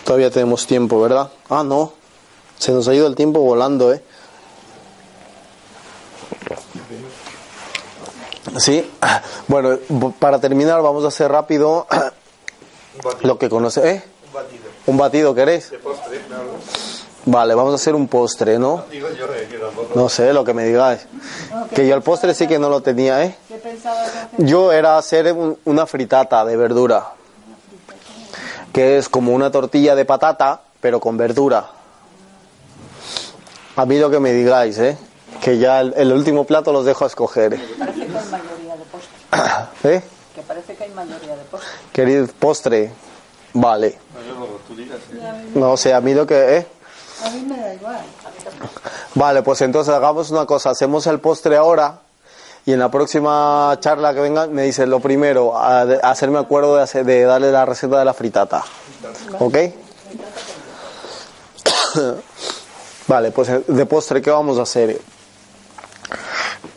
Todavía tenemos tiempo, ¿verdad? Ah, no. Se nos ha ido el tiempo volando, ¿eh? Sí. Bueno, para terminar vamos a hacer rápido lo que conoce, ¿eh? Un batido. ¿Un batido queréis? Vale, vamos a hacer un postre, ¿no? Tampoco. No sé, lo que me digáis. Que yo el postre sí que no lo tenía, ¿eh? Yo era hacer un- una fritata de verdura, que es como una tortilla de patata, pero con verdura. A mí lo que me digáis, ¿eh? Que ya el, el último plato los dejo a escoger. Parece que hay mayoría de postre. ¿Eh? Que parece que hay mayoría de postre. Querido postre, vale. No, sé, a mí lo que... ¿eh? A mí me da igual. Vale, pues entonces hagamos una cosa, hacemos el postre ahora y en la próxima charla que venga me dice lo primero, a, hacerme acuerdo de, hacer- de darle la receta de la fritata. ¿Ok? vale, pues eh, de postre, ¿qué vamos a hacer?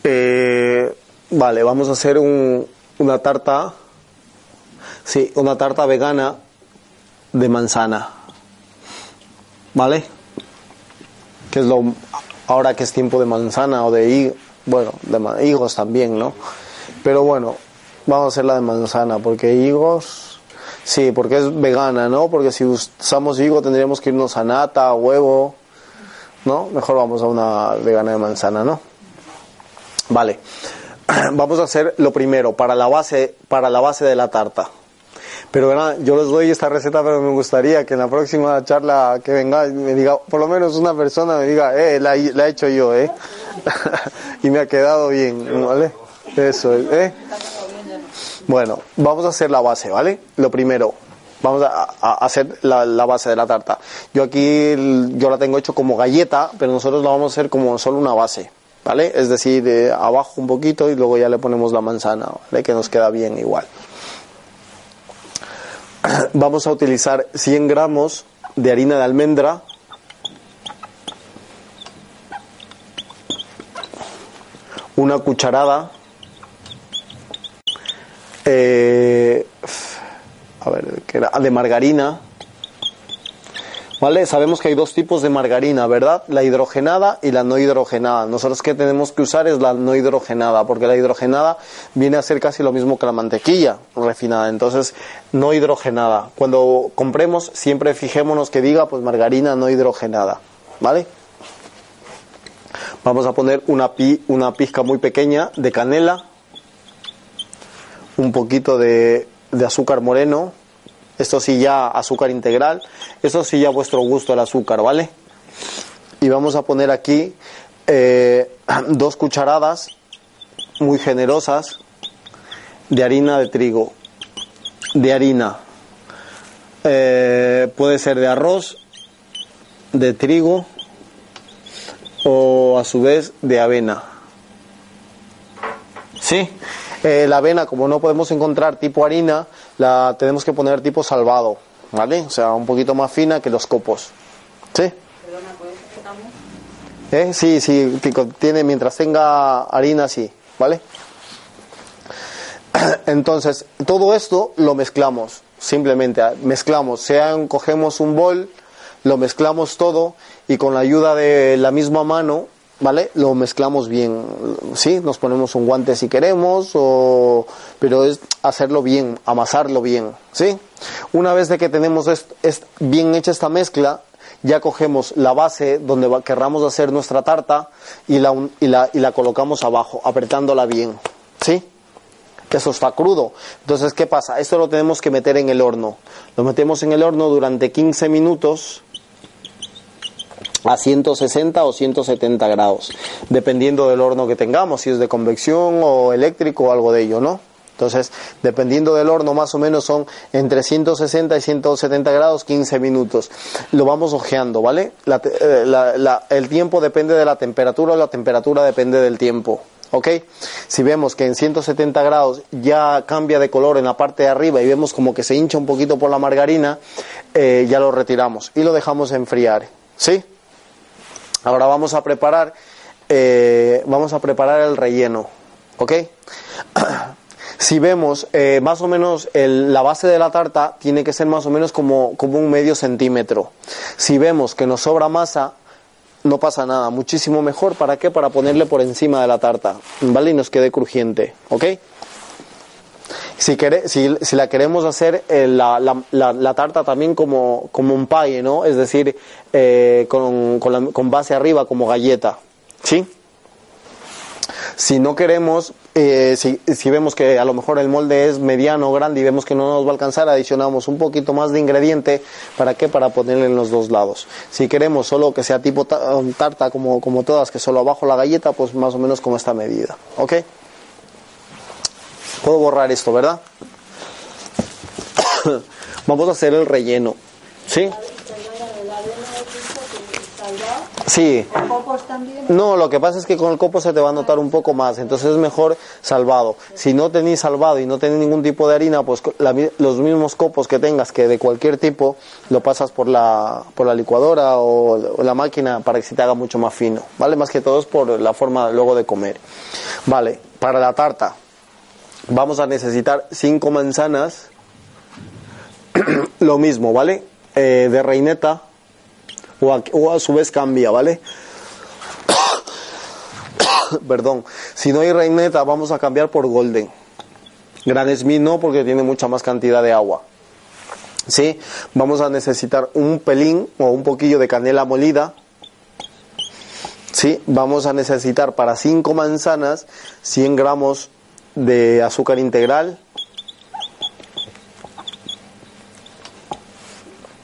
Eh, vale, vamos a hacer un- una tarta, sí, una tarta vegana de manzana. ¿Vale? que es lo ahora que es tiempo de manzana o de bueno de higos también no pero bueno vamos a hacer la de manzana porque higos sí porque es vegana no porque si usamos higo tendríamos que irnos a nata huevo no mejor vamos a una vegana de manzana no vale. Vamos a hacer lo primero para la base para la base de la tarta pero yo les doy esta receta, pero me gustaría que en la próxima charla que venga me diga, por lo menos una persona me diga, eh, la, la he hecho yo, eh. y me ha quedado bien, ¿vale? Eso, es, eh. Bueno, vamos a hacer la base, ¿vale? Lo primero, vamos a, hacer la, base de la tarta. Yo aquí, yo la tengo hecho como galleta, pero nosotros la vamos a hacer como solo una base, ¿vale? Es decir, eh, abajo un poquito y luego ya le ponemos la manzana, ¿vale? Que nos queda bien igual vamos a utilizar 100 gramos de harina de almendra, una cucharada, eh, a ver, de margarina, ¿Vale? Sabemos que hay dos tipos de margarina, ¿verdad? La hidrogenada y la no hidrogenada. Nosotros que tenemos que usar es la no hidrogenada, porque la hidrogenada viene a ser casi lo mismo que la mantequilla refinada. Entonces, no hidrogenada. Cuando compremos, siempre fijémonos que diga, pues margarina no hidrogenada, ¿vale? Vamos a poner una, una pizca muy pequeña de canela, un poquito de azúcar moreno, esto sí ya azúcar integral, esto sí ya a vuestro gusto el azúcar, ¿vale? Y vamos a poner aquí eh, dos cucharadas muy generosas de harina de trigo, de harina, Eh, puede ser de arroz, de trigo o a su vez de avena. ¿Sí? Eh, la avena, como no podemos encontrar tipo harina, la tenemos que poner tipo salvado, ¿vale? O sea, un poquito más fina que los copos. ¿Sí? ¿Eh? Sí, sí, que contiene, mientras tenga harina, sí, ¿vale? Entonces, todo esto lo mezclamos, simplemente ah, mezclamos, sea cogemos un bol, lo mezclamos todo y con la ayuda de la misma mano, ¿vale? Lo mezclamos bien, ¿sí? Nos ponemos un guante si queremos, o... pero es hacerlo bien, amasarlo bien, ¿sí? Una vez de que tenemos est- bien hecha esta mezcla, ya cogemos la base donde querramos hacer nuestra tarta y la, y la, y la colocamos abajo, apretándola bien, ¿sí? Eso está crudo. Entonces, ¿qué pasa? Esto lo tenemos que meter en el horno. Lo metemos en el horno durante 15 minutos a 160 o 170 grados, dependiendo del horno que tengamos, si es de convección o eléctrico o algo de ello, ¿no? Entonces, dependiendo del horno, más o menos son entre 160 y 170 grados 15 minutos. Lo vamos ojeando, ¿vale? La eh, la- la- el tiempo depende de la temperatura, la temperatura depende del tiempo. ¿Ok? Si vemos que en 170 grados ya cambia de color en la parte de arriba y vemos como que se hincha un poquito por la margarina, eh, ya lo retiramos y lo dejamos enfriar. ¿Sí? Ahora vamos a preparar, eh, vamos a preparar el relleno, ¿ok? si vemos eh, más o menos el- la base de la tarta tiene que ser más o menos como, como un medio centímetro. Si vemos que nos sobra masa, no pasa nada, muchísimo mejor. ¿Para qué? Para ponerle por encima de la tarta, ¿vale? Y nos quede crujiente, ¿ok? Si, si, la queremos hacer eh, la, tarta también como, como un pie, ¿no? Es decir, eh, con, con base arriba como galleta, ¿sí? Si no queremos, eh, si, si vemos que a lo mejor el molde es mediano o grande y vemos que no nos va a alcanzar, adicionamos un poquito más de ingrediente. ¿Para qué? Para ponerle en los dos lados. Si queremos solo que sea tipo ta- tarta como, como todas, que solo abajo la galleta, pues más o menos como esta medida. ¿Ok? Puedo borrar esto, ¿verdad? Vamos a hacer el relleno. ¿Sí? Sí. No, lo que pasa es que con el copo se te va a notar un poco más, entonces es mejor salvado. Si no tenéis salvado y no tenéis ningún tipo de harina, pues los mismos copos que tengas, que de cualquier tipo, lo pasas por la, por la licuadora o, o la máquina para que se te haga mucho más fino, ¿vale? Más que todo es por la forma luego de comer. Vale, para la tarta vamos a necesitar cinco manzanas, lo mismo, ¿vale? Eh, de reineta o a, su vez cambia, ¿vale? Perdón, si no hay reineta vamos a cambiar por golden. Gran Smith no porque tiene mucha más cantidad de agua. ¿Sí? Vamos a necesitar un pelín o un poquillo de canela molida. ¿Sí? Vamos a necesitar para 5 manzanas 100 gramos de azúcar integral.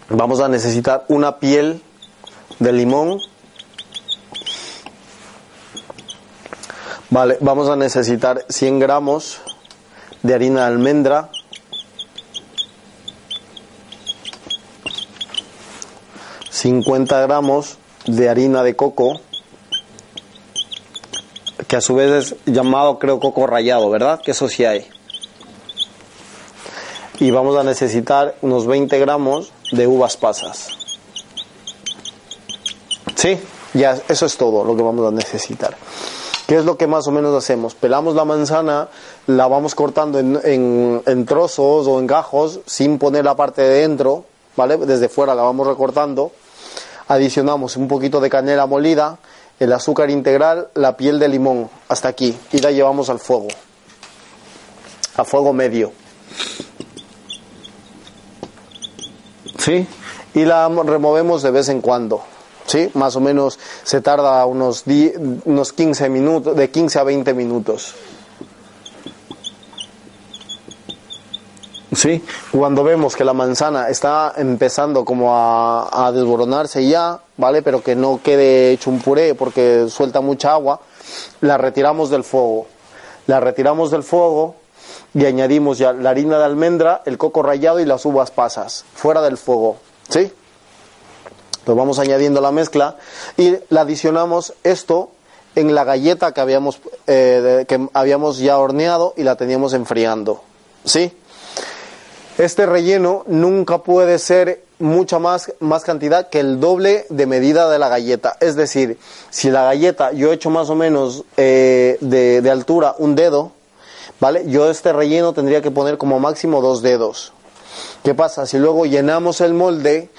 Vamos a necesitar una piel de limón. Vale, vamos a necesitar 100 gramos de harina de almendra. ...50 gramos de harina de coco... ...que a su vez es llamado, creo, coco rallado, ¿verdad? Que eso sí hay. Y vamos a necesitar unos 20 gramos de uvas pasas. ¿Sí? Ya, eso es todo lo que vamos a necesitar. ¿Qué es lo que más o menos hacemos? Pelamos la manzana, la vamos cortando en, en- en trozos o en gajos sin poner la parte de dentro, ¿vale? Desde fuera la vamos recortando. Adicionamos un poquito de canela molida, el azúcar integral, la piel de limón, hasta aquí. Y la llevamos al fuego. A fuego medio. ¿Sí? Y la removemos de vez en cuando. ¿Sí? Más o menos se tarda unos, 10 unos 15 minutos, de 15 a 20 minutos. ¿Sí? Cuando vemos que la manzana está empezando como a, a desboronarse ya, ¿vale? Pero que no quede hecho un puré porque suelta mucha agua, la retiramos del fuego. La retiramos del fuego y añadimos ya la harina de almendra, el coco rallado y las uvas pasas, fuera del fuego, ¿sí? Lo vamos añadiendo la mezcla y la adicionamos esto en la galleta que habíamos, eh, que habíamos ya horneado y la teníamos enfriando, ¿sí? Este relleno nunca puede ser mucha más, más cantidad que el doble de medida de la galleta. Es decir, si la galleta yo he hecho más o menos eh, de, de altura un dedo, ¿vale? Yo este relleno tendría que poner como máximo dos dedos. ¿Qué pasa? Si luego llenamos el molde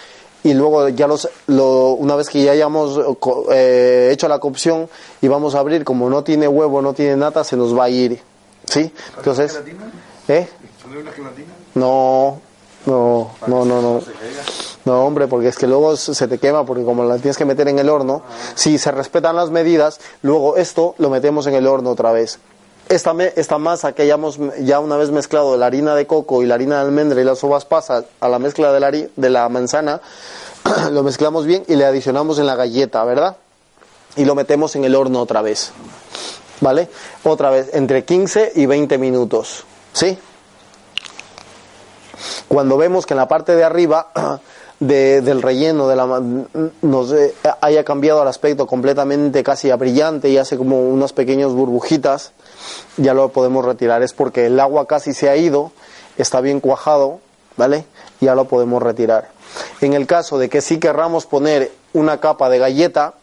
y luego ya los, lo- una vez que ya hayamos co- eh, hecho la cocción y vamos a abrir, como no tiene huevo, no tiene nata, se nos va a ir. ¿Sí? Entonces? ¿eh? ¿Solo una gelatina? No, no, no, no, no. No, hombre, porque es que luego se te quema, porque como la tienes que meter en el horno, si se respetan las medidas, luego esto lo metemos en el horno otra vez. Esta, me- esta masa que hayamos ya una vez mezclado la harina de coco y la harina de almendra y las uvas pasas a la mezcla de la, de la manzana, lo mezclamos bien y le adicionamos en la galleta, ¿verdad? Y lo metemos en el horno otra vez. ¿Vale? Otra vez, entre 15 y 20 minutos. ¿Sí? Cuando vemos que en la parte de arriba de- del relleno de la, nos eh, haya cambiado el aspecto completamente casi a brillante y hace como unas pequeñas burbujitas, ya lo podemos retirar. Es porque el agua casi se ha ido, está bien cuajado, ¿vale? Ya lo podemos retirar. En el caso de que sí querramos poner una capa de galleta,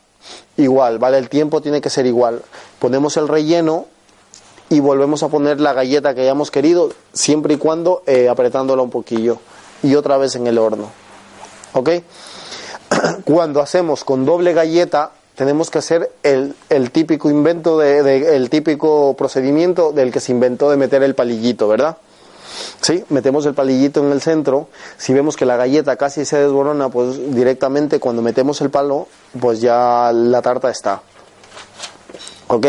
igual, ¿vale? El tiempo tiene que ser igual. Ponemos el relleno y volvemos a poner la galleta que hayamos querido, siempre y cuando eh, apretándola un poquillo. Y otra vez en el horno. ¿Ok? Cuando hacemos con doble galleta, tenemos que hacer el, el típico invento, de, de- el típico procedimiento del que se inventó de meter el palillito, ¿verdad? ¿Sí? Metemos el palillito en el centro. Si vemos que la galleta casi se desborona, pues directamente cuando metemos el palo, pues ya la tarta está. ¿Ok?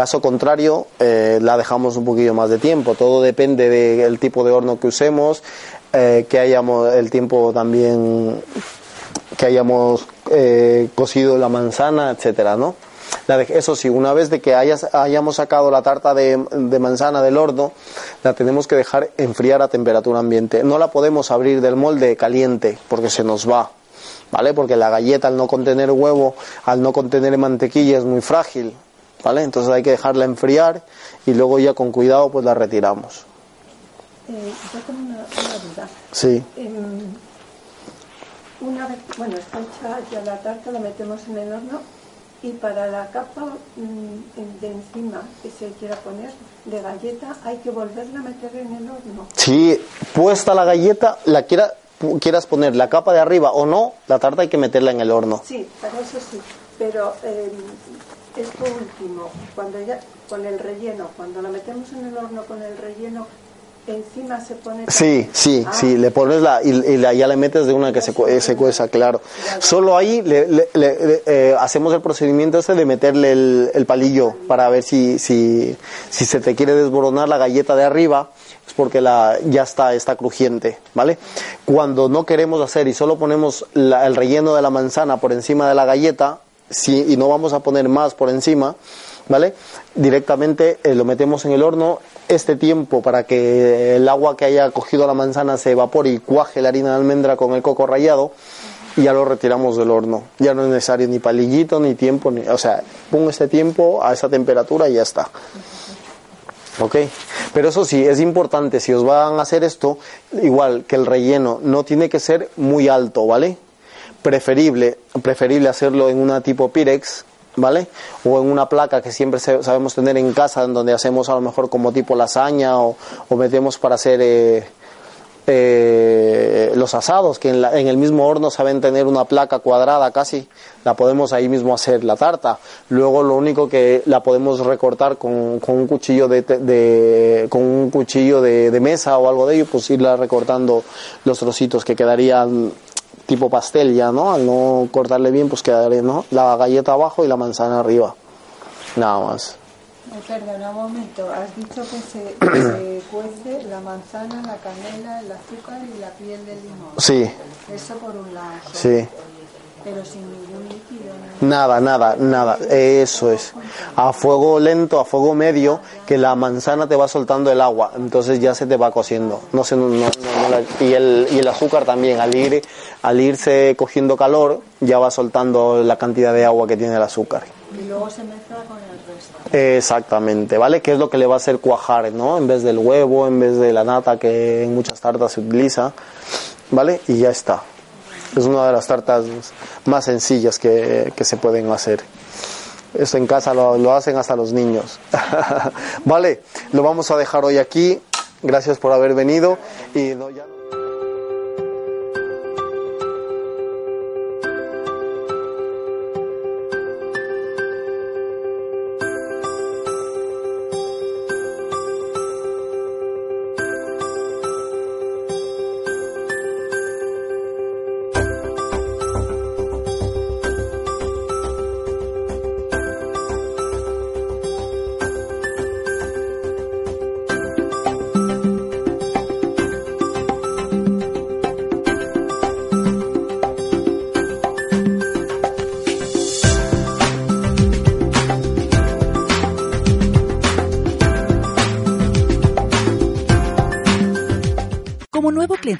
Caso contrario, eh, la dejamos un poquillo más de tiempo. Todo depende del tipo de horno que usemos, eh, que hayamos el tiempo también que hayamos eh, cocido la manzana, etcétera, ¿no? La de- eso sí, una vez de que hayas- hayamos sacado la tarta de, de manzana del horno, la tenemos que dejar enfriar a temperatura ambiente. No la podemos abrir del molde caliente porque se nos va. ¿Vale? Porque la galleta al no contener huevo, al no contener mantequilla es muy frágil, ¿vale? Entonces hay que dejarla enfriar y luego ya con cuidado pues la retiramos. Eh, yo tengo una, una duda. Sí. Em, una vez, bueno, está hecha ya la tarta, la metemos en el horno y para la capa mm, de encima que se quiera poner de galleta hay que volverla a meter en el horno. Si puesta la galleta, la quiera, quieras poner la capa de arriba o no, la tarta hay que meterla en el horno. Sí, para eso sí, pero em, esto último, cuando ya con el relleno, cuando la metemos en el horno con el relleno, encima se pone... Sí, sí, Ah. sí, le pones la y, y la, ya le metes de una que se, eh, se cueza, claro. Solo ahí le, le- le- le- eh, hacemos el procedimiento ese de meterle el, el palillo para ver si, si, si se te quiere desboronar la galleta de arriba, es porque la, ya está, está crujiente, ¿vale? Cuando no queremos hacer y solo ponemos la- el relleno de la manzana por encima de la galleta, si, y no vamos a poner más por encima, ¿vale? Directamente eh, lo metemos en el horno este tiempo para que el agua que haya cogido la manzana se evapore y cuaje la harina de almendra con el coco rallado y ya lo retiramos del horno. Ya no es necesario ni palillito ni tiempo, ni, o sea, pongo este tiempo a esa temperatura y ya está. ¿Ok? Pero eso sí, es importante, si os van a hacer esto, igual que el relleno no tiene que ser muy alto, ¿vale? Preferible, preferible hacerlo en una tipo Pirex, ¿vale? O en una placa que siempre sabemos tener en casa, en donde hacemos a lo mejor como tipo lasaña o, o metemos para hacer eh, eh, los asados, que en, la- en el mismo horno saben tener una placa cuadrada casi, la podemos ahí mismo hacer la tarta. Luego lo único que la podemos recortar con, con un cuchillo de, de- con un cuchillo de, de mesa o algo de ello, pues irla recortando los trocitos que quedarían tipo pastel ya, ¿no? Al no cortarle bien, pues quedaría, ¿no? La galleta abajo y la manzana arriba. Nada más. Eh, perdona un momento, has dicho que se, que se cuece la manzana, la canela, el azúcar y la piel del limón. Sí, Eso por un lado. sí. Pero sin ningún líquido. Nada, nada, nada. Eso es. A fuego lento, a fuego medio, que la manzana te va soltando el agua. Entonces ya se te va cociendo. No se, no- no- no y, el, y el azúcar también. Al, ir, al irse cogiendo calor, ya va soltando la cantidad de agua que tiene el azúcar. Y luego se mezcla con el resto. Exactamente, ¿vale? Que es lo que le va a hacer cuajar, ¿no? En vez del huevo, en vez de la nata que en muchas tartas se utiliza, ¿vale? Y ya está. Es una de las tartas más sencillas que, que se pueden hacer. Esto en casa lo, lo hacen hasta los niños. vale, lo vamos a dejar hoy aquí. Gracias por haber venido. Y